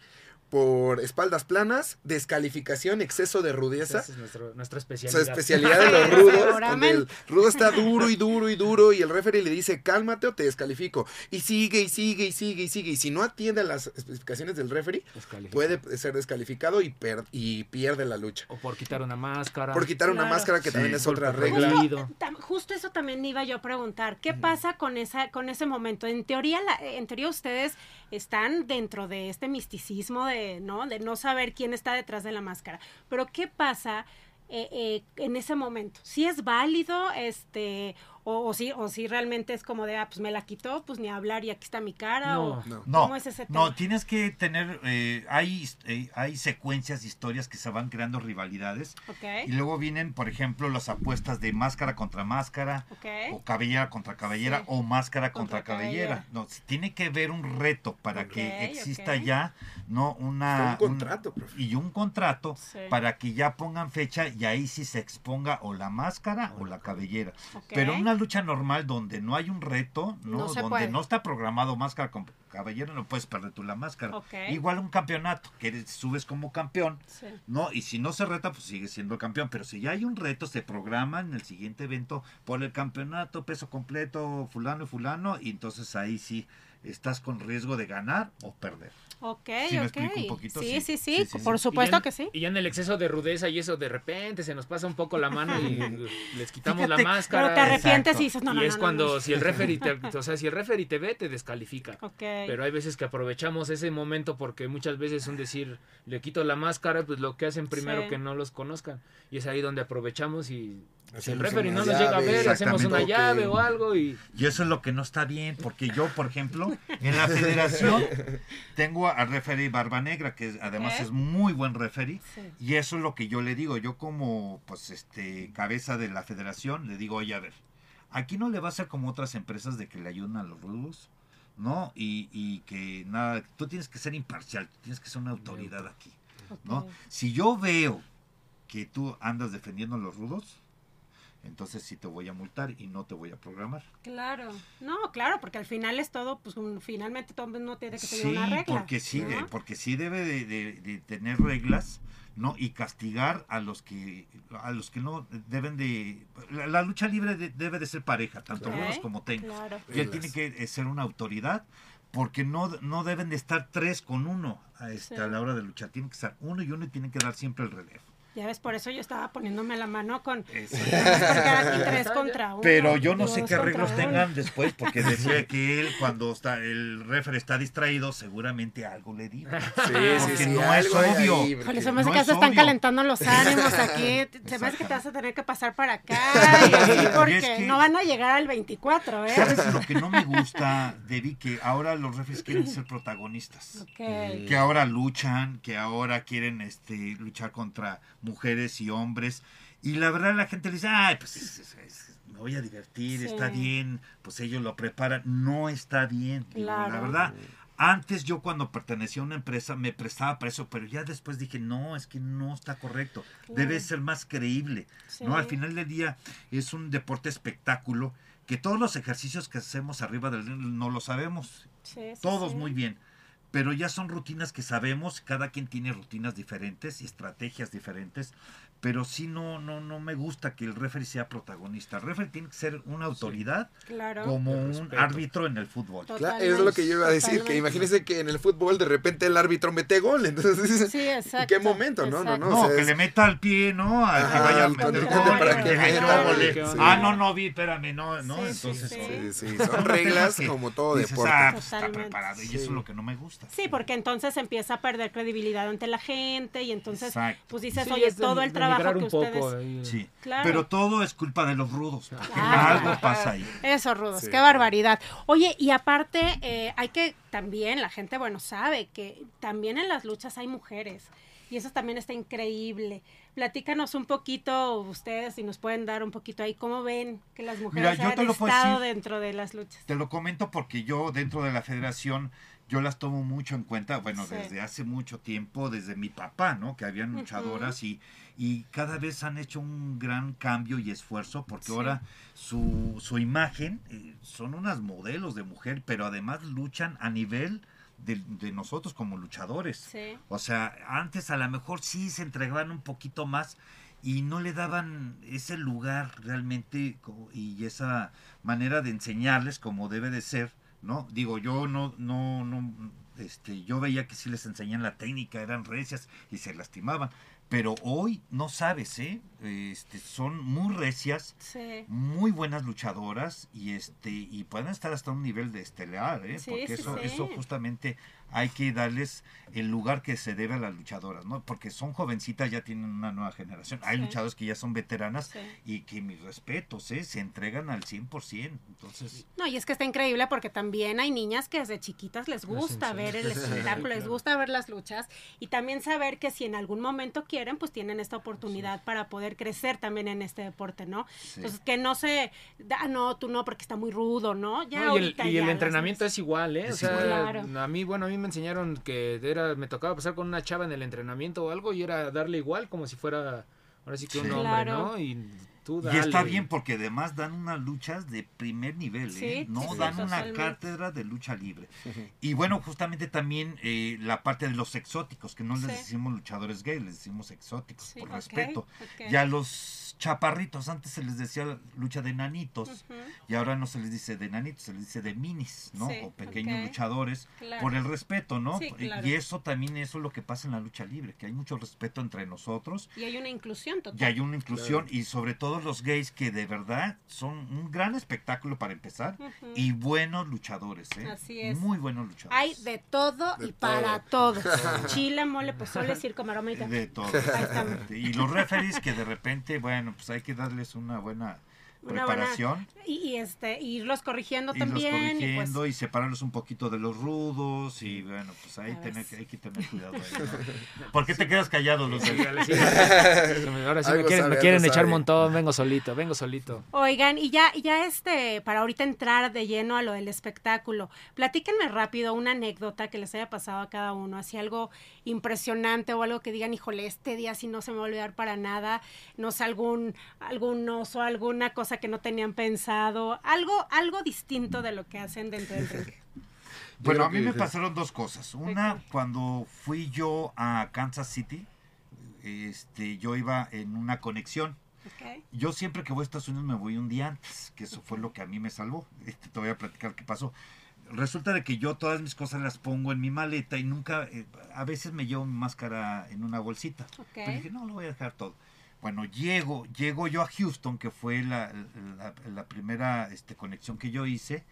S2: por espaldas planas, descalificación, exceso de rudeza.
S4: Esa es nuestro- nuestra
S2: Su
S4: especialidad.
S2: especialidad de los rudos, donde el rudo está duro y duro y duro y el referee le dice cálmate o te descalifico. Y sigue y sigue y sigue y sigue. Y si no atiende a las especificaciones del referee, puede ser descalificado y, per- y pierde la lucha.
S4: O por quitar una máscara.
S2: Por quitar una máscara que
S3: Sí.
S2: también es otra regla.
S1: justo eso también iba yo a preguntar. ¿Qué pasa con esa, con ese momento? En teoría, la- en teoría ustedes están dentro de este misticismo de no, de no saber quién está detrás de la máscara. Pero ¿qué pasa eh, eh, en ese momento? ¿Si es válido, este, o, o si, o si realmente es como de, ah, pues me la quitó, pues ni hablar y aquí está mi cara,
S4: No.
S1: o
S2: No.
S3: No,
S1: ¿Cómo es ese
S3: no,
S1: tema?
S3: tienes que tener, eh, hay, eh, hay secuencias, historias que se van creando rivalidades
S1: ok,
S3: y luego vienen, por ejemplo, las apuestas de máscara contra máscara o cabellera contra cabellera
S1: Sí.
S3: o máscara
S1: Contra
S3: contra, cabellera.
S1: cabellera.
S3: No, tiene que haber un reto para que exista ya, no una
S2: Un contrato, profe.
S3: y un contrato
S1: Sí.
S3: para que ya pongan fecha y ahí sí se exponga o la máscara o la cabellera. Pero una lucha normal donde no hay un reto, ¿no? Donde
S1: puede.
S3: no está programado máscara con caballero, no puedes perder tú la máscara. Igual un campeonato, que eres- subes como campeón,
S1: Sí.
S3: ¿no? Y si no se reta, pues sigue siendo campeón. Pero si ya hay un reto, se programa en el siguiente evento por el campeonato, peso completo, fulano y fulano, y entonces ahí sí estás con riesgo de ganar o perder.
S1: Ok,
S3: ¿Sí me
S1: ok.
S3: explico un poquito?
S1: Sí,
S3: Sí.
S1: sí, sí,
S3: Sí, sí,
S1: por
S3: sí.
S1: supuesto que sí.
S4: Y ya en el exceso de rudeza y eso, de repente se nos pasa un poco la mano y les quitamos
S3: Fíjate,
S4: la máscara.
S1: Pero te arrepientes
S3: Exacto.
S1: y dices, no, no,
S4: y es
S1: no,
S4: cuando
S1: no.
S4: si el referee te, o sea, si el referee te ve, te descalifica.
S1: Ok.
S4: Pero hay veces que aprovechamos ese momento porque muchas veces un decir, le quito la máscara, pues lo que hacen primero
S1: Sí.
S4: que no los conozcan. Y es ahí donde aprovechamos y si el referee no nos llega a ver, hacemos una llave o algo y
S3: Y eso es lo que no está bien, porque yo, por ejemplo, en la federación tengo al referee Barba Negra, que además
S1: Ok.
S3: es muy buen referee,
S1: Sí.
S3: y eso es lo que yo le digo, yo como pues este cabeza de la federación, le digo, oye, a ver, aquí no le va a ser como otras empresas de que le ayudan a los rudos, ¿no? Y, y que nada, tú tienes que ser imparcial, tú tienes que ser una autoridad aquí, ¿no? Si yo veo que tú andas defendiendo a los rudos, entonces sí te voy a multar y no te voy a programar.
S1: Claro, no, claro, porque al final es todo, pues un- finalmente todo no tiene que seguir
S3: Sí,
S1: una regla.
S3: porque sí,
S1: ¿no?
S3: porque sí debe de, de- de tener reglas, ¿no? Y castigar a los que a los que no deben de la, la lucha libre de- debe de ser pareja, tanto
S1: Ok,
S3: rudos como técnicos.
S1: Claro.
S3: Y él tiene que eh, ser una autoridad porque no, no deben de estar tres con uno a, este,
S1: Sí.
S3: a la hora de luchar. Tienen que estar uno y uno y tienen que dar siempre el relevo.
S1: Ya ves, por eso yo estaba poniéndome la mano con porque tres contra uno.
S3: Pero yo no sé qué arreglos tengan después, porque decía que él, cuando está el referee está distraído, seguramente algo le dijo.
S2: Sí,
S3: Porque
S2: sí, sí.
S3: no es obvio.
S2: ahí, porque-
S1: se me hace
S3: no
S1: que
S3: es
S1: se están calentando los ánimos aquí. Se me hace que te vas a tener que pasar para acá. Y
S3: es
S1: porque
S3: que-
S1: no van a llegar al 24, ¿eh?
S3: ¿Sabes lo que no me gusta, Debbie? Que ahora los referees quieren ser protagonistas.
S1: Ok.
S3: Que ahora luchan, que ahora quieren este, luchar contra mujeres y hombres. Y la verdad la gente le dice, ay, pues es- es- es- me voy a divertir,
S1: Sí.
S3: está bien, pues ellos lo preparan. No está bien. Digo. La verdad, Antes yo cuando pertenecía a una empresa me prestaba para eso, pero ya después dije, no, es que no está correcto. Debe ser más creíble. ¿no? Al final del día es un deporte espectáculo que todos los ejercicios que hacemos arriba del no lo sabemos.
S1: Sí, sí,
S3: Todos muy bien. Pero ya son rutinas que sabemos, cada quien tiene rutinas diferentes y estrategias diferentes, pero sí no, no, no me gusta que el referee sea protagonista. El referee tiene que ser una autoridad
S1: Claro.
S3: como un árbitro en el fútbol.
S2: Claro, es lo que yo iba a decir, que imagínese que en el fútbol de repente el árbitro mete gol, entonces
S1: Sí, exacto.
S2: ¿en qué momento? No, no, no.
S3: No,
S2: o sea,
S3: que
S2: es-
S3: le meta al pie, ¿no? Al que
S2: Ajá,
S3: vaya a
S2: al
S3: gol,
S2: para que
S3: que
S2: meta
S3: meta
S2: gol,
S3: gol.
S2: sí.
S3: Ah, no, no vi, espérame, no, no,
S1: Sí, sí,
S3: entonces...
S1: sí.
S3: oh,
S2: Sí, sí,
S3: son
S2: reglas
S3: que
S2: como todo
S3: dices,
S2: deporte.
S3: "Ah, pues, está preparado", y eso es lo que no me gusta.
S1: Sí, porque entonces empieza a perder credibilidad ante la gente y entonces
S3: Exacto.
S1: pues dices,
S4: Sí,
S1: oye, todo el
S4: denigrar
S1: trabajo que
S4: un poco ahí.
S3: Sí,
S1: Claro.
S3: pero todo es culpa de los rudos. porque
S1: Ah.
S3: algo pasa ahí.
S1: Eso, Rudos,
S2: Sí.
S1: qué barbaridad. Oye, y aparte, eh, hay que también, la gente, bueno, sabe que también en las luchas hay mujeres. Y eso también está increíble. Platícanos un poquito ustedes, si nos pueden dar un poquito ahí, cómo ven que las mujeres
S3: Mira,
S1: han estado
S3: decir.
S1: dentro de las luchas.
S3: Te lo comento porque yo dentro de la federación yo las tomo mucho en cuenta, bueno,
S1: Sí.
S3: desde hace mucho tiempo, desde mi papá, ¿no? Que habían luchadoras y, y cada vez han hecho un gran cambio y esfuerzo porque
S1: Sí.
S3: ahora su, su imagen eh, son unas modelos de mujer, pero además luchan a nivel de, de nosotros como luchadores.
S1: Sí.
S3: O sea, antes a lo mejor sí se entregaban un poquito más y no le daban ese lugar realmente y esa manera de enseñarles como debe de ser, ¿no? Digo, yo no, no, no, este, yo veía que sí les enseñan la técnica, eran recias y se lastimaban, pero hoy no sabes, ¿eh? Este, son muy recias,
S1: Sí.
S3: muy buenas luchadoras y este y pueden estar hasta un nivel de estelar, ¿eh?
S1: Sí,
S3: porque
S1: sí,
S3: eso eso justamente hay que darles el lugar que se debe a las luchadoras, ¿no? Porque son jovencitas, ya tienen una nueva generación. Hay
S1: Sí.
S3: luchadoras que ya son veteranas
S1: Sí.
S3: y que mis respetos, ¿eh? Se entregan al 100%. Entonces,
S1: No, y es que está increíble porque también hay niñas que desde chiquitas les gusta ver el espectáculo, les gusta ver las luchas y también saber que si en algún momento quieren, pues tienen esta oportunidad para poder crecer también en este deporte, ¿no? Entonces, que no se, ah, no, tú no, porque está muy rudo, ¿no? Ya
S4: No, y el,
S1: ahorita
S4: y
S1: ya
S4: el
S1: las
S4: entrenamiento es igual, ¿eh? O
S3: Es
S4: sea,
S1: igual. Claro.
S4: a mí, bueno, a mí me enseñaron que era, me tocaba pasar con una chava en el entrenamiento o algo y era darle igual como si fuera, ahora sí que un
S3: Sí.
S4: hombre,
S1: Claro.
S4: ¿no? Y tú
S3: y
S4: dale.
S3: está bien porque además dan unas luchas de primer nivel,
S1: Sí,
S3: ¿eh? No
S1: sí, sí,
S3: dan una
S1: totalmente.
S3: cátedra de lucha libre. Y bueno, justamente también eh, la parte de los exóticos, que no les decimos luchadores gays, les decimos exóticos,
S1: Sí,
S3: por respeto.
S1: ok.
S3: Y a los chaparritos, antes se les decía lucha de nanitos, y ahora no se les dice de nanitos, se les dice de minis, ¿no?
S1: Sí,
S3: o pequeños luchadores,
S1: Claro.
S3: por el respeto, ¿no?
S1: Sí,
S3: Y-
S1: claro.
S3: Y eso también eso es lo que pasa en la lucha libre, que hay mucho respeto entre nosotros.
S1: Y hay una inclusión total.
S3: Y hay una inclusión y sobre todo los gays que de verdad son un gran espectáculo para empezar y buenos luchadores, ¿eh?
S1: Así es.
S3: Muy buenos luchadores.
S1: Hay de todo
S2: De
S1: y para todo. Chile, mole, pozole, circo, maroma y tal.
S3: de todo.
S1: Ahí
S3: y los referees que de repente, bueno, pues hay que darles una buena
S1: Una buena-
S3: preparación.
S1: Y, y, este, irlos corrigiendo
S3: irlos
S1: también. y pues,
S3: corrigiendo y, separarlos un poquito de los rudos y bueno, pues ahí tener, hay que tener cuidado. ahí, ¿no? ¿Por qué te quedas callado,
S4: sí. Ahora sí me quieren,
S2: sabe,
S4: me quieren echar montón, vengo solito, vengo solito.
S1: Oigan, y ya, ya este, para ahorita entrar de lleno a lo del espectáculo, platíquenme rápido una anécdota que les haya pasado a cada uno, así algo impresionante o algo que digan, híjole, este día sí no se me va a olvidar para nada, no sé, algún, algún oso, alguna cosa que no tenían pensado, algo, algo distinto de lo que hacen dentro del ring.
S3: Bueno, a mí me pasaron dos cosas. Una, cuando fui yo a Kansas City, este, yo iba en una conexión.
S1: ¿ok?
S3: Yo siempre que voy a Estados Unidos me voy un día antes, que eso fue lo que a mí me salvó. Este, te voy a platicar qué pasó. Resulta de que yo todas mis cosas las pongo en mi maleta y nunca, eh, a veces me llevo mi máscara en una bolsita.
S1: Ok.
S3: Pero dije, no, lo voy a dejar todo. Bueno, llego, llego yo a Houston, que fue la, la- la primera este, conexión que yo hice,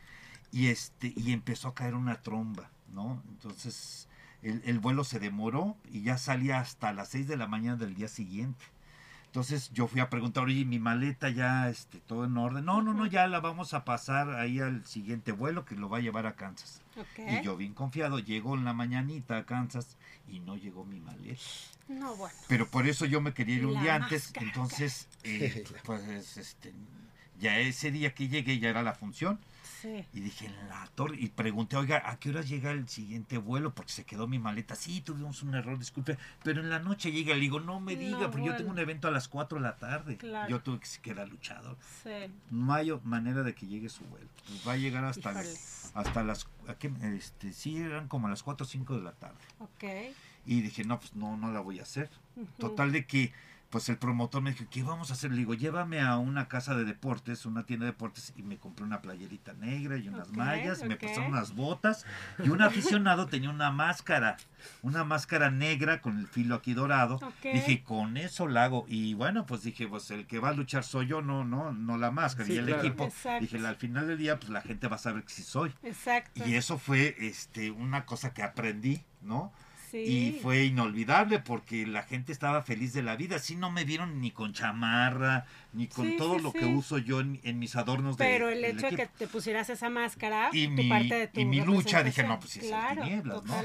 S3: y este, y empezó a caer una tromba, ¿no? Entonces, el, el vuelo se demoró y ya salía hasta las 6 de la mañana del día siguiente. Entonces yo fui a preguntar, oye, mi maleta ya, este, todo en orden. No, no, no, ya la vamos a pasar ahí al siguiente vuelo que lo va a llevar a Kansas. Y yo bien confiado, llego en la mañanita a Kansas y no llegó mi maleta.
S1: No, bueno.
S3: Pero por eso yo me quería ir un
S1: La
S3: día antes, entonces, eh, pues, este, ya ese día que llegué ya era la función.
S1: Sí.
S3: Y dije, en la torre. Y pregunté, oiga, ¿a qué horas llega el siguiente vuelo? Porque se quedó mi maleta. Sí, tuvimos un error, disculpe. Pero en la noche llega. Le digo, no me diga, porque yo tengo un evento a las 4 de la tarde.
S1: Claro.
S3: Yo tuve que quedar luchador.
S1: Sí.
S3: No hay manera de que llegue su vuelo. Pues va a llegar hasta,
S1: Híjole.
S3: hasta las. ¿a qué? Este, sí, eran como a las 4 o 5 de la tarde.
S1: Ok.
S3: Y dije, no, pues no, no la voy a hacer. Total de que, pues el promotor me dijo, ¿qué vamos a hacer? Le digo, llévame a una casa de deportes, una tienda de deportes, y me compré una playerita negra y unas
S1: Ok,
S3: mallas, me pasaron unas botas, y un aficionado tenía una máscara, una máscara negra con el filo aquí dorado.
S1: Ok.
S3: Dije, con eso la hago. Y bueno, pues dije, pues el que va a luchar soy yo, no, no, no la máscara,
S4: Sí,
S3: y el
S4: claro.
S3: equipo.
S1: Exacto.
S3: Dije, al final del día, pues la gente va a saber que sí soy.
S1: Exacto.
S3: Y eso fue este una cosa que aprendí, ¿no?
S1: Sí.
S3: Y fue inolvidable porque la gente estaba feliz de la vida. Sí, no me vieron ni con chamarra, ni con
S1: Sí,
S3: todo
S1: sí,
S3: lo
S1: sí.
S3: que uso yo en, en mis adornos de
S1: Pero el
S3: del
S1: hecho de que te pusieras esa máscara,
S3: y
S1: tu
S3: mi,
S1: parte de tu
S3: y mi lucha dije, no, pues sí, es el
S1: claro,
S3: tinieblas, ¿no?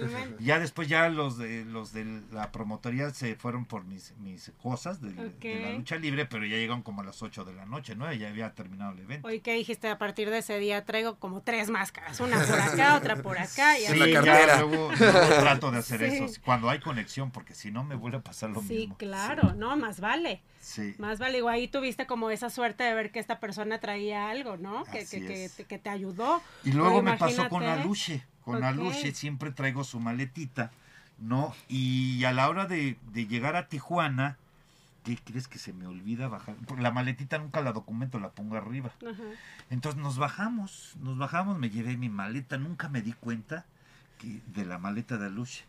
S3: Ya después ya los de los de la promotoría se fueron por mis, mis cosas de, de la lucha libre, pero ya llegaron como a las 8 de la noche, ¿no? Ya había terminado el evento.
S1: Oye, ¿qué dijiste? A partir de ese día traigo como tres máscaras, una por acá, otra por acá. Y
S2: En la cartera.
S3: luego, luego trato de hacer
S1: Sí.
S3: Cuando hay conexión, porque si no me vuelve a pasar lo
S1: Sí,
S3: mismo.
S1: claro, no, más vale.
S3: Sí.
S1: Más vale, igual ahí tuviste como esa suerte de ver que esta persona traía algo, ¿no? Que, que, te, que te ayudó.
S3: Y luego
S1: Pero
S3: me pasó con. Aluche. Con. Aluche siempre traigo su maletita, ¿no? Y a la hora de, de llegar a Tijuana, ¿qué crees que se me olvida bajar? Porque la maletita nunca la documento, la pongo arriba.
S1: Ajá.
S3: Entonces nos bajamos, nos bajamos, me llevé mi maleta, nunca me di cuenta que, de la maleta de Aluche.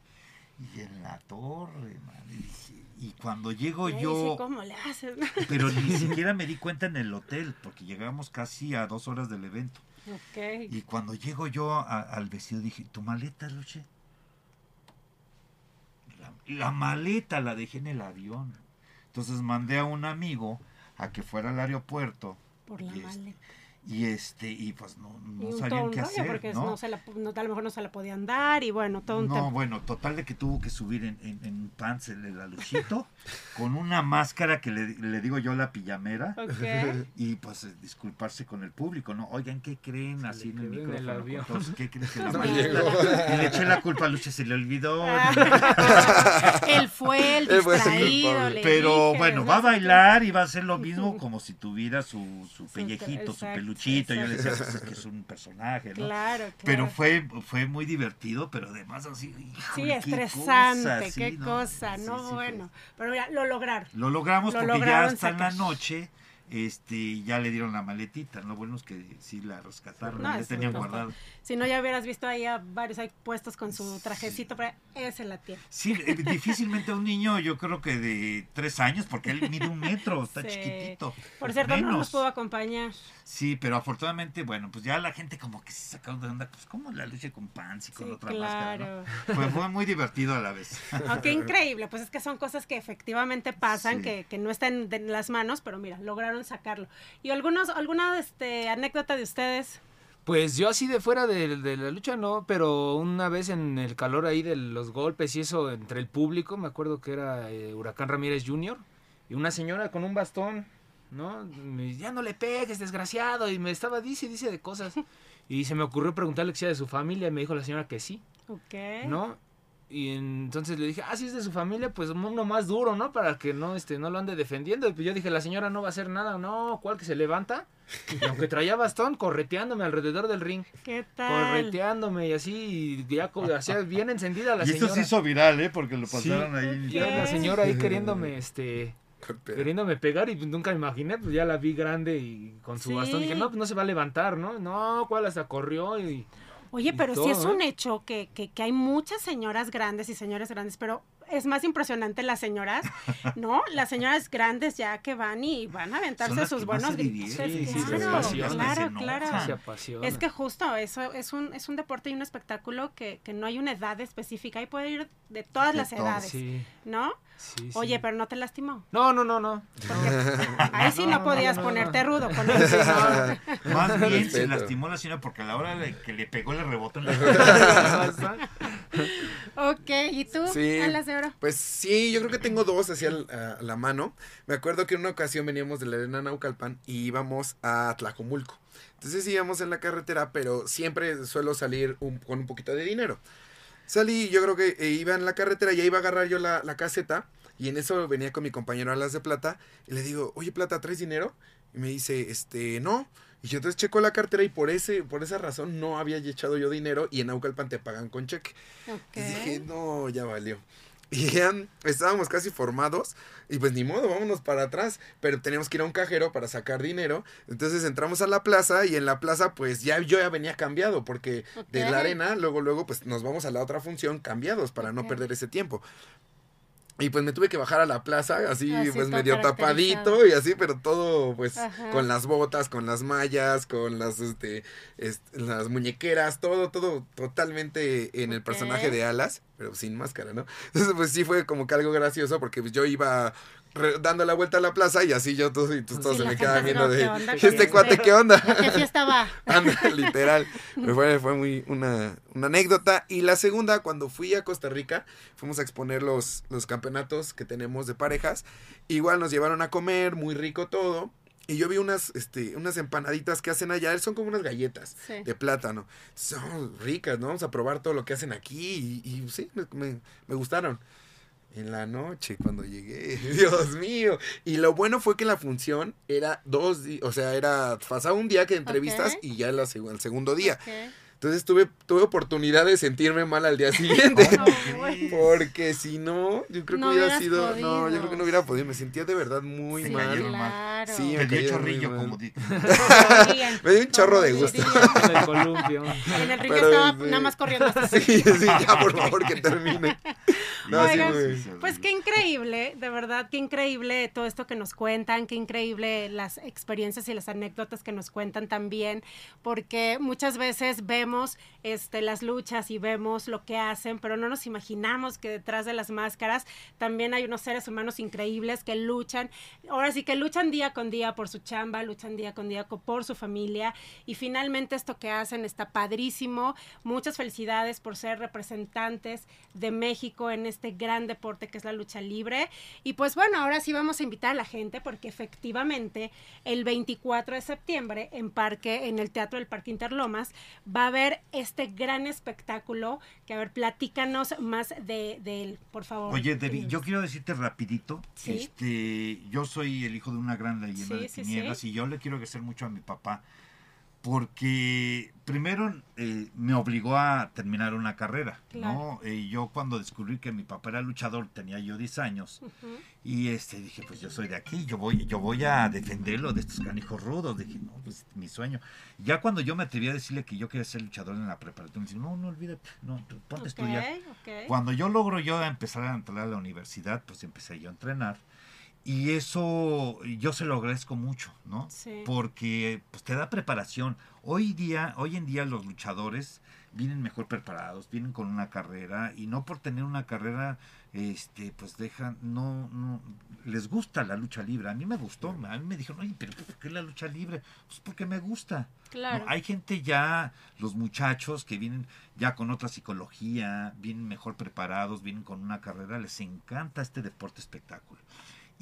S3: Y en la torre, man, y dije- y cuando llego
S1: Y
S3: yo...
S1: ¿cómo le haces?
S3: Pero ni siquiera me di cuenta en el hotel, porque llegamos casi a dos horas del evento.
S1: ok.
S3: Y cuando llego yo a- al vestido dije, ¿tu maleta, Luche? La, la maleta la dejé en el avión. Entonces mandé a un amigo a que fuera al aeropuerto.
S1: Por la maleta.
S3: Y este, y pues no, no sabían qué hacer,
S1: porque
S3: ¿no?
S1: no se la, no, a lo mejor no se la podían dar y bueno, todo un
S3: No,
S1: tema.
S3: bueno, total de que tuvo que subir en, en, en un pants el, el aluchito, con una máscara que le, le digo yo la pijamera,
S1: Ok.
S3: y pues eh, disculparse con el público, ¿no? Oigan, ¿qué creen? Así en el
S4: el
S3: micrófono.
S4: avión.
S3: con todos, ¿Qué creen que la
S2: No
S3: maleta?
S2: llegó.
S3: Y le eché la culpa a Luche, se le olvidó.
S1: Él fue el
S2: el
S1: distraído, le
S3: Pero
S1: dije,
S3: bueno,
S1: no
S3: va a bailar y va a hacer lo mismo como si tuviera su, su pellejito, su
S1: exacto,
S3: peluchito. Yo le decía, pues, es que es un personaje, ¿no?
S1: Claro, claro.
S3: Pero fue, fue muy divertido, pero además así,
S1: Sí,
S3: qué
S1: estresante,
S3: cosa,
S1: qué
S3: sí,
S1: cosa, no, bueno. Pero mira, lo lograron.
S3: Lo logramos
S1: Lo
S3: porque ya hasta en la noche este ya le dieron la maletita. Lo bueno es que sí la rescataron,
S1: No,
S3: la tenían guardada.
S1: Si no, ya hubieras visto ahí a varios ahí puestos con su trajecito, pero ese la tiene.
S3: Sí, eh, difícilmente un niño, yo creo que de tres años, porque él mide un metro, está
S1: Sí.
S3: chiquitito.
S1: Por cierto, no nos pudo acompañar.
S3: Sí, pero afortunadamente, bueno, pues ya la gente como que se sacó de onda, pues como la lucha con pants y con
S1: Sí,
S3: otra máscara,
S1: claro.
S3: ¿no? Pues fue muy divertido a la vez.
S1: Oh, qué increíble, pues es que son cosas que efectivamente pasan,
S3: Sí.
S1: que, que no están en las manos, pero mira, lograron sacarlo. ¿Y algunos, alguna este, anécdota de ustedes?
S4: Pues yo así de fuera de, de la lucha no, pero una vez en el calor ahí de los golpes y eso entre el público, me acuerdo que era eh, Huracán Ramírez Jr. y una señora con un bastón, ¿no? Ya no le pegues, desgraciado, y me estaba dice y dice de cosas. Y se me ocurrió preguntarle si era de su familia y me dijo la señora que sí,
S1: Ok.
S4: ¿no? Y entonces le dije, ah, si es de su familia, pues uno más duro, ¿no? Para que no, este, no lo ande defendiendo. Y pues yo dije, la señora no va a hacer nada, no, ¿cuál que se levanta? Y aunque traía bastón, correteándome alrededor del ring.
S1: ¿Qué tal?
S4: Correteándome y así, y ya hacía bien encendida la
S3: y esto
S4: señora.
S3: se hizo viral, ¿eh? Porque lo
S4: Sí.
S3: pasaron ahí.
S4: Ya la señora ahí queriéndome, este, queriéndome pegar y nunca me imaginé, pues ya la vi grande y con su
S1: Sí.
S4: bastón. Dije, no, pues no se va a levantar, ¿no? No, ¿cuál hasta corrió? Y
S1: Oye, pero sí es un
S4: ¿eh?
S1: hecho que, que, que hay muchas señoras grandes y señores grandes, pero es más impresionante las señoras, ¿no? Las señoras grandes ya que van y van a
S3: Son
S1: aventarse
S3: las
S1: sus buenos gritos.
S4: sí,
S1: claro, claro, claro. Es que justo eso es un, es un deporte y un espectáculo que, que no hay una edad específica y puede ir de todas
S3: De
S1: las
S3: todo,
S1: edades,
S4: Sí,
S1: ¿no?
S4: sí,
S1: Oye, pero no te lastimó.
S4: No, no, no, no.
S1: Ahí sí no,
S4: No,
S1: podías
S4: no, no,
S1: ponerte
S4: no.
S1: rudo con.
S3: Más bien se lastimó la señora porque a la hora de que le pegó le rebotó en la.
S1: Ok, ¿y tú?
S2: Sí.
S1: De oro.
S2: Pues sí, yo creo que tengo dos hacia el- a la mano. Me acuerdo que en una ocasión veníamos de la arena Naucalpan y íbamos a Tlajomulco. Entonces íbamos en la carretera, pero siempre suelo salir un- con un poquito de dinero. Salí, yo creo que eh, iba en la carretera, ya iba a agarrar yo la, la caseta y en eso venía con mi compañero Alas de Plata y le digo, oye Plata, ¿traes dinero? Y me dice, este, no. Y yo entonces checo la cartera y por ese, por esa razón no había echado yo dinero y en Naucalpan te pagan con cheque.
S1: Ok.
S2: Entonces dije, no, ya valió. Y ya estábamos casi formados y pues ni modo, vámonos para atrás. Pero teníamos que ir a un cajero para sacar dinero. Entonces entramos a la plaza y en la plaza pues ya yo ya venía cambiado porque de
S1: Ok.
S2: la arena luego luego pues nos vamos a la otra función cambiados para no
S1: Ok.
S2: perder ese tiempo. Y pues me tuve que bajar a la plaza, así,
S1: Así,
S2: pues medio tapadito y así, pero todo pues
S1: Ajá.
S2: con las botas, con las mallas, con las este, est- las muñequeras, todo, todo totalmente en el personaje de Alas, pero sin máscara, ¿no? Entonces pues sí fue como que algo gracioso porque pues, yo iba re- dando la vuelta a la plaza y así yo todos y todos
S1: Sí,
S2: se me quedaban viendo de
S1: ¿qué onda
S2: "¿Y
S1: con
S2: este cuate qué onda.
S1: ¿Qué fiesta va?
S2: Anda, literal. Me fue, fue muy una, una anécdota. Y la segunda, cuando fui a Costa Rica, fuimos a exponer los, los campeonatos que tenemos de parejas. Igual nos llevaron a comer, muy rico todo. Y yo vi unas, este, unas empanaditas que hacen allá, son como unas galletas
S1: Sí.
S2: de plátano. Son ricas, ¿no? Vamos a probar todo lo que hacen aquí. Y, y sí, me, me- me gustaron. En la noche, cuando llegué, Dios mío. Y lo bueno fue que la función era dos días, o sea, era pasaba un día que entrevistas y ya seg- el segundo día. Entonces tuve, tuve oportunidad de sentirme mal al día siguiente.
S1: No, güey.
S2: Porque si no, yo creo que
S1: No
S2: hubiera
S1: hubieras
S2: sido. No,
S1: podido.
S2: yo creo que no hubiera podido. Me sentía de verdad muy
S3: Sí,
S2: mal.
S1: Claro.
S2: Sí,
S3: Te dio chorrillo, como
S2: Me dio un chorro de gusto.
S4: En el columpio.
S1: En Enrique
S2: Pero,
S1: estaba
S2: sí.
S1: nada más corriendo hasta
S2: Sí, sí, ya por favor que termine. No, sí,
S1: Oigan,
S2: güey.
S1: Pues qué increíble, de verdad, qué increíble todo esto que nos cuentan, qué increíble las experiencias y las anécdotas que nos cuentan también, porque muchas veces vemos este, las luchas y vemos lo que hacen, pero no nos imaginamos que detrás de las máscaras también hay unos seres humanos increíbles que luchan, ahora sí que luchan día con día por su chamba, luchan día con día por su familia y finalmente esto que hacen está padrísimo. Muchas felicidades por ser representantes de México en este gran deporte que es la lucha libre. Y pues bueno, ahora sí vamos a invitar a la gente porque efectivamente el 24 de septiembre en Parque, en el Teatro del Parque Interlomas, va a haber este gran espectáculo que a ver, platícanos más de, de él, por favor.
S3: Oye, Debbie, yo quiero decirte rapidito,
S1: Sí.
S3: este, yo soy el hijo de una gran leyenda
S1: Sí,
S3: de tinieblas
S1: sí.
S3: y yo le quiero agradecer mucho a mi papá porque primero eh, me obligó a terminar una carrera, ¿no? Eh, yo cuando descubrí que mi papá era luchador tenía yo 10 años y este dije, pues yo soy de aquí, yo voy yo voy a defenderlo de estos canijos rudos, dije, no, pues mi sueño. Ya cuando yo me atreví a decirle que yo quería ser luchador en la preparatoria, me dice, "No, no olvídate, no, ponte a estudiar." Cuando yo logro yo empezar a entrar a la universidad, pues empecé yo a entrenar. Y eso yo se lo agradezco mucho, ¿no?
S1: Sí.
S3: Porque pues te da preparación. Hoy día, hoy en día los luchadores vienen mejor preparados, vienen con una carrera y no por tener una carrera este pues dejan no no les gusta la lucha libre. A mí me gustó, a mí me dijeron, "Oye, pero ¿por qué la lucha libre?" Pues porque me gusta.
S1: Claro.
S3: No, hay gente ya, los muchachos que vienen ya con otra psicología, vienen mejor preparados, vienen con una carrera, les encanta este deporte espectáculo.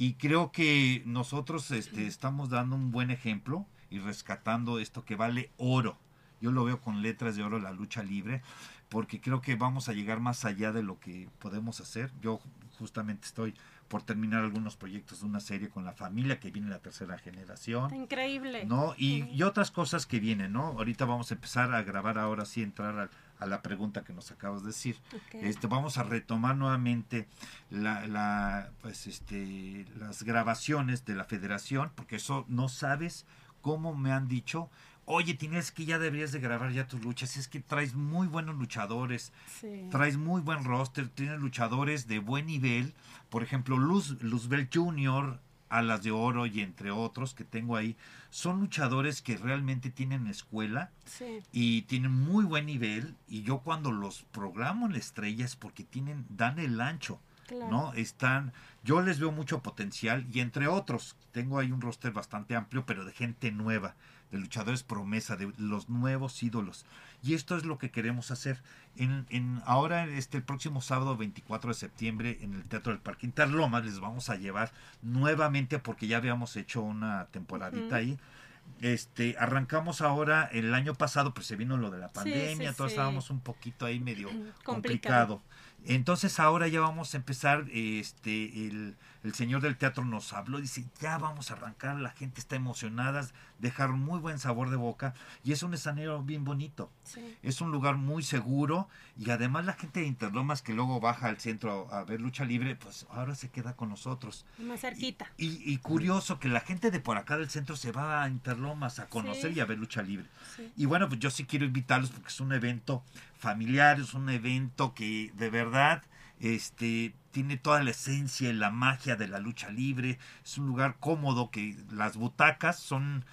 S3: Y creo que nosotros este, estamos dando un buen ejemplo y rescatando esto que vale oro. Yo lo veo con letras de oro la lucha libre, porque creo que vamos a llegar más allá de lo que podemos hacer. Yo justamente estoy por terminar algunos proyectos de una serie con la familia que viene la tercera generación.
S1: Increíble.
S3: ¿no? Y, y otras cosas que vienen, ¿no? Ahorita vamos a empezar a grabar ahora sí, entrar a, a la pregunta que nos acabas de decir.
S1: Ok.
S3: Este, vamos a retomar nuevamente la, la, pues, este, las grabaciones de la federación, porque eso no sabes cómo me han dicho. Oye, tienes que ya deberías de grabar ya tus luchas. Es que traes muy buenos luchadores,
S1: Sí.
S3: traes muy buen roster, tienes luchadores de buen nivel. Por ejemplo, Luz, Luzbel Jr., Alas de Oro y entre otros que tengo ahí, son luchadores que realmente tienen escuela
S1: Sí.
S3: y tienen muy buen nivel. Y yo cuando los programo en la estrella es porque tienen, dan el ancho.
S1: Claro.
S3: ¿no? Están, yo les veo mucho potencial y entre otros, tengo ahí un roster bastante amplio, pero de gente nueva, de luchadores promesa, de los nuevos ídolos. Y esto es lo que queremos hacer. En, en ahora, este, el próximo sábado 24 de septiembre, en el Teatro del Parque Interlomas, les vamos a llevar nuevamente, porque ya habíamos hecho una temporadita ahí. Este, arrancamos ahora el año pasado, pues se vino lo de la
S1: Sí,
S3: pandemia,
S1: sí,
S3: todos
S1: sí.
S3: estábamos un poquito ahí medio
S1: Complicado.
S3: complicado. Entonces ahora ya vamos a empezar, este, el, el señor del teatro nos habló, dice, ya vamos a arrancar, la gente está emocionada, dejar un muy buen sabor de boca y es un escenario bien bonito.
S1: Sí.
S3: Es un lugar muy seguro y además la gente de Interlomas que luego baja al centro a, a ver lucha libre, pues ahora se queda con nosotros.
S1: Más cerquita.
S3: Y, y curioso que la gente de por acá del centro se va a Interlomas a conocer
S1: Sí.
S3: y a ver lucha libre.
S1: Sí.
S3: Y bueno, pues yo sí quiero invitarlos porque es un evento familiar, es un evento que de verdad este tiene toda la esencia y la magia de la lucha libre. Es un lugar cómodo que las butacas son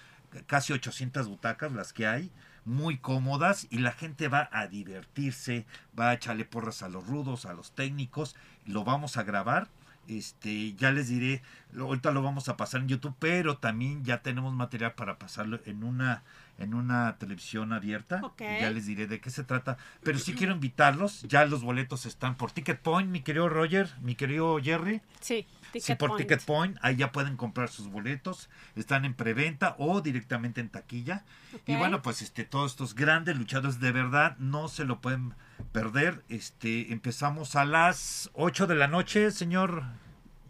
S3: casi 800 butacas las que hay, muy cómodas y la gente va a divertirse, va a echarle porras a los rudos, a los técnicos, lo vamos a grabar. Este, ya les diré, ahorita lo vamos a pasar en YouTube, pero también ya tenemos material para pasarlo en una en una televisión abierta.
S1: Ok.
S3: y Ya les diré de qué se trata. Pero sí quiero invitarlos. Ya los boletos están por Ticket Point, mi querido Roger, mi querido Jerry.
S1: Sí, Ticket
S3: sí, por
S1: Point.
S3: Ticket Point. Ahí ya pueden comprar sus boletos. Están en preventa o directamente en taquilla. Y
S1: Ok.
S3: bueno, pues este todos estos grandes luchadores de verdad no se lo pueden perder. Este empezamos a las 8 de la noche, señor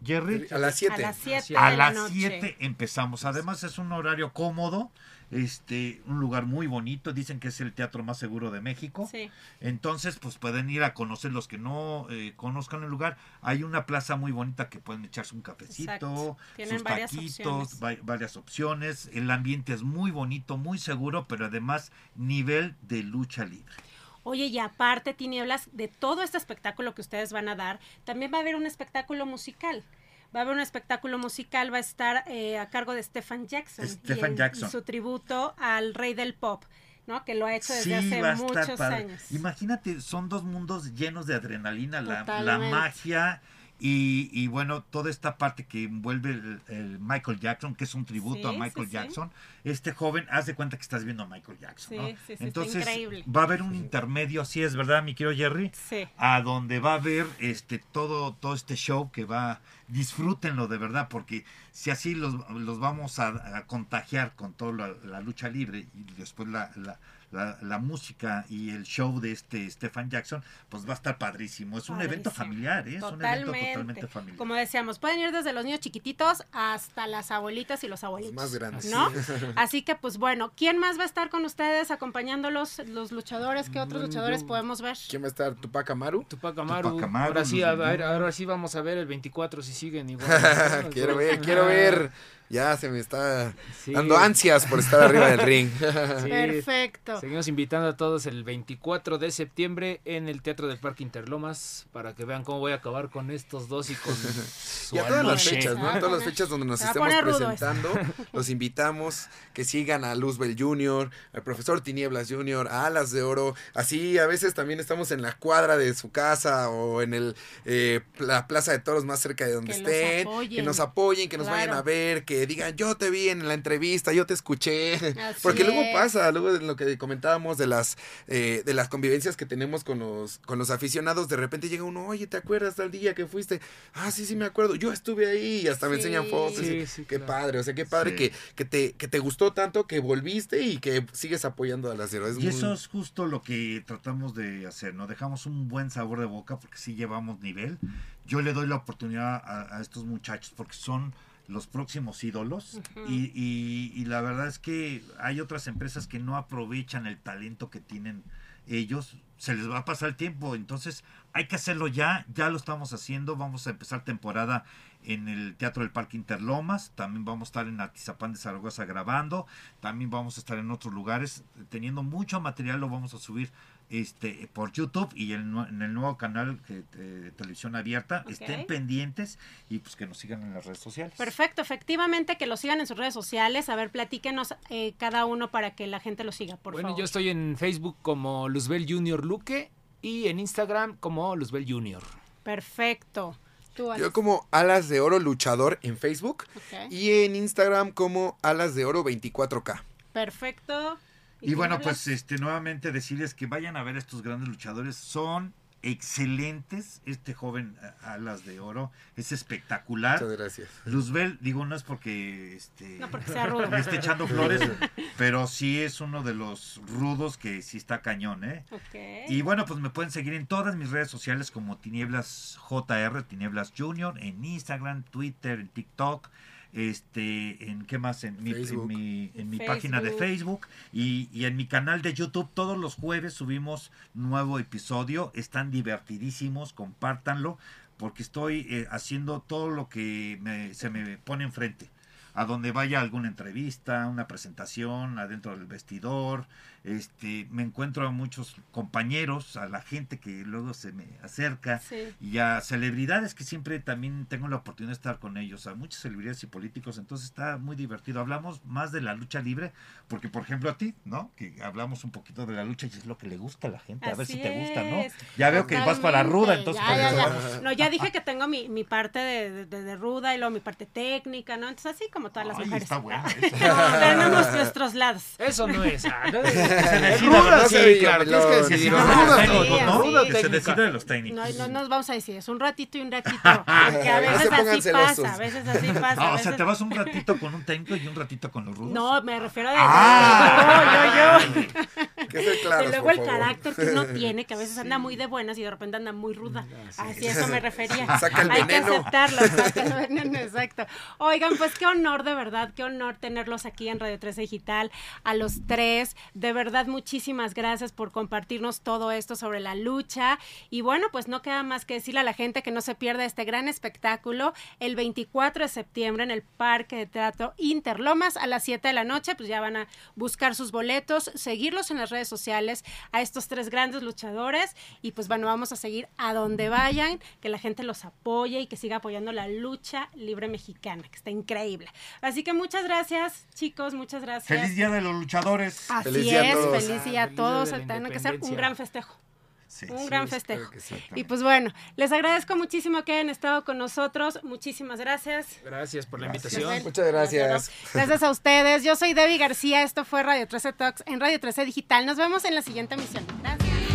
S3: Jerry.
S2: A las
S1: A
S2: 7.
S1: las 7
S3: A
S1: la
S3: las
S1: noche.
S3: 7 empezamos. Además es un horario cómodo, este, un lugar muy bonito. Dicen que es el teatro más seguro de México.
S1: Sí.
S3: Entonces, pues pueden ir a conocer los que no eh, conozcan el lugar. Hay una plaza muy bonita que pueden echarse un cafecito, sus
S1: varias
S3: taquitos,
S1: opciones.
S3: va- varias opciones. El ambiente es muy bonito, muy seguro, pero además nivel de lucha libre.
S1: Oye, y aparte, Tinieblas, de todo este espectáculo que ustedes van a dar, también va a haber un espectáculo musical. Va a haber un espectáculo musical, va a estar eh, a cargo de Stephen Jackson.
S3: Stephen
S1: y,
S3: Jackson.
S1: y su tributo al rey del pop, ¿no? Que lo ha hecho desde
S3: Sí,
S1: hace muchos
S3: padre.
S1: años.
S3: Imagínate, son dos mundos llenos de adrenalina, la, la magia y, y bueno, toda esta parte que envuelve el, el Michael Jackson, que es un tributo
S1: Sí,
S3: a Michael
S1: sí, sí.
S3: Jackson. Este joven, haz de cuenta que estás viendo a Michael Jackson,
S1: Sí,
S3: ¿no?
S1: sí, sí, está
S3: Entonces,
S1: increíble.
S3: va a haber un intermedio, así es, ¿verdad, mi querido Jerry?
S1: Sí.
S3: a donde va a haber este todo todo este show que va disfrútenlo de verdad porque si así los, los vamos a, a contagiar con toda la, la lucha libre y después la, la, la- la música y el show de este Stefan Jackson pues va a estar padrísimo es un evento familiar ¿eh? es un evento totalmente familiar
S1: Como decíamos, pueden ir desde los niños chiquititos hasta las abuelitas y los abuelitos.
S2: más grandes.
S1: ¿No? Así que, pues bueno, ¿quién más va a estar con ustedes acompañándolos? Los luchadores, ¿qué otros
S4: Mm,
S1: luchadores podemos ver?
S2: ¿Quién va a estar? ¿Tupac Amaru?
S4: Tupac Amaru.
S3: Tupac Amaru,
S4: ahora, sí, a ver, ahora sí vamos a ver el 24 si siguen igual.
S2: quiero ver, quiero ver. Ya se me está
S4: Sí.
S2: dando ansias por estar arriba del ring.
S4: Sí.
S1: Perfecto.
S4: Seguimos invitando a todos el 24 de septiembre en el Teatro del Parque Interlomas para que vean cómo voy a acabar con estos dos y con su
S2: Y a todas las
S4: almoche.
S2: fechas, ¿no?
S1: A
S2: A todas las fechas donde nos estemos presentando, los invitamos que sigan a Luzbel Jr., al profesor Tinieblas Jr., a Alas de Oro. Así a veces también estamos en la cuadra de su casa o en el eh, la plaza de toros más cerca de donde
S1: Que
S2: estén. Que nos apoyen, que nos vayan a ver, que digan, yo te vi en la entrevista, yo te escuché.
S1: Así
S2: Porque luego pasa, luego de lo que comentábamos de las eh, de las convivencias que tenemos con los con los aficionados, de repente llega uno, oye, ¿te acuerdas tal día que fuiste? Ah, sí, sí me acuerdo, yo estuve ahí y hasta me enseñan fotos.
S4: Sí, sí,
S2: qué
S4: claro.
S2: padre, o sea, qué padre
S3: Sí.
S2: que, que, te, que te gustó tanto que volviste y que sigues apoyando a las héroes.
S3: Y eso es justo lo que tratamos de hacer, ¿no? Dejamos un buen sabor de boca porque sí llevamos nivel. Yo le doy la oportunidad a, a estos muchachos porque son los próximos ídolos. Y, y- y la verdad es que hay otras empresas que no aprovechan el talento que tienen ellos. Se les va a pasar el tiempo, entonces hay que hacerlo ya, ya lo estamos haciendo, vamos a empezar temporada en el Teatro del Parque Interlomas, también vamos a estar en Atizapán de Zaragoza grabando, también vamos a estar en otros lugares. Teniendo mucho material, lo vamos a subir este por YouTube y en, el nuevo canal de televisión abierta, estén pendientes y pues que nos sigan en las redes sociales.
S1: Perfecto, efectivamente, que lo sigan en sus redes sociales. A ver, platíquenos eh, cada uno para que la gente lo siga, por
S4: bueno,
S1: favor.
S4: yo estoy en Facebook como Luzbel Junior Luque y en Instagram como Luzbel Junior.
S1: Perfecto. Tú.
S2: Yo como Alas de Oro Luchador en Facebook
S1: Ok.
S2: y en Instagram como Alas de Oro 24K.
S1: Perfecto.
S3: Y bueno, pues este nuevamente decirles que vayan a ver estos grandes luchadores. Son excelentes. Este joven a- Alas de Oro es espectacular.
S2: Muchas gracias.
S3: Luzbel, digo, no es porque este,
S1: No porque sea rudo.
S3: me esté echando flores, pero sí es uno de los rudos que sí está cañón, ¿eh?
S1: Ok.
S3: Y bueno, pues me pueden seguir en todas mis redes sociales como Tinieblas JR, Tinieblas Junior, en Instagram, Twitter, en TikTok, este, en qué más, en mi, en mi, en mi
S1: Facebook.
S3: página de Facebook y, y en mi canal de YouTube. Todos los jueves subimos nuevo episodio, están divertidísimos, compártanlo, porque estoy eh, haciendo todo lo que me- se me pone enfrente. A donde vaya alguna entrevista, una presentación, adentro del vestidor, este, me encuentro a muchos compañeros, a la gente que luego se me acerca
S1: Sí.
S3: y a celebridades que siempre también tengo la oportunidad de estar con ellos, a muchas celebridades y políticos, entonces está muy divertido. Hablamos más de la lucha libre, porque por ejemplo a ti, ¿no? Que hablamos un poquito de la lucha y es lo que le gusta a la gente, a ver si te gusta, ¿no? Ya veo que vas para ruda, entonces
S1: Ya,
S3: por
S1: ya,
S3: eso-
S1: ya. No, ya dije que tengo mi, mi parte de, de- de ruda y luego mi parte técnica, ¿no? Entonces así como todas las
S3: Ay,
S1: mujeres.
S3: está bueno eso.
S1: No, lados.
S4: Eso no es. ah, no,
S3: se
S4: es ruda, sí,
S2: Se
S4: claro, tienes que.
S3: Que
S4: decidir.
S3: se
S4: Ruda,
S3: decida de los técnicos, ¿no?
S1: sí.
S3: Que se
S4: técnica.
S3: decida de los técnicos.
S1: No, no nos vamos a decir, es un ratito y un ratito. Porque a veces así pasa, a veces así pasa.
S3: O sea, te vas un ratito con un técnico y un ratito con los rudos.
S1: No, me refiero a...
S3: Ah.
S1: yo, yo.
S2: Que ser claros,
S1: de luego
S2: por
S1: el
S2: favor.
S1: carácter que uno tiene, que a veces anda muy de buenas y de repente anda muy ruda. Así eso me refería.
S2: Saca el
S1: Hay que aceptarlo, saca el veneno, exacto. Oigan, pues qué honor de verdad, qué honor tenerlos aquí en Radio 13 Digital, a los tres. De verdad, muchísimas gracias por compartirnos todo esto sobre la lucha. Y bueno, pues no queda más que decirle a la gente que no se pierda este gran espectáculo el 24 de septiembre en el Parque de Teatro Interlomas a las 7 de la noche. Pues ya van a buscar sus boletos, seguirlos en las redes sociales a estos tres grandes luchadores. Y pues bueno, vamos a seguir a donde vayan, que la gente los apoye y que siga apoyando la lucha libre mexicana, que está increíble. Así que muchas gracias, chicos, muchas gracias.
S3: Feliz Día de los Luchadores.
S1: Así
S2: Feliz día a
S1: es,
S2: todos.
S1: feliz día a
S4: Feliz día
S1: todos.
S4: de la
S1: Tiene que ser un gran festejo.
S3: Sí,
S1: Un
S3: sí,
S1: gran
S3: es-
S1: festejo. Y pues bueno, les agradezco muchísimo que hayan estado con nosotros. Muchísimas gracias.
S4: Gracias por la
S2: Gracias.
S4: invitación.
S2: Muchas gracias.
S1: Gracias a ustedes. Yo soy Debbie García. Esto fue Radio 13 Talks en Radio 13 Digital. Nos vemos en la siguiente emisión. Gracias.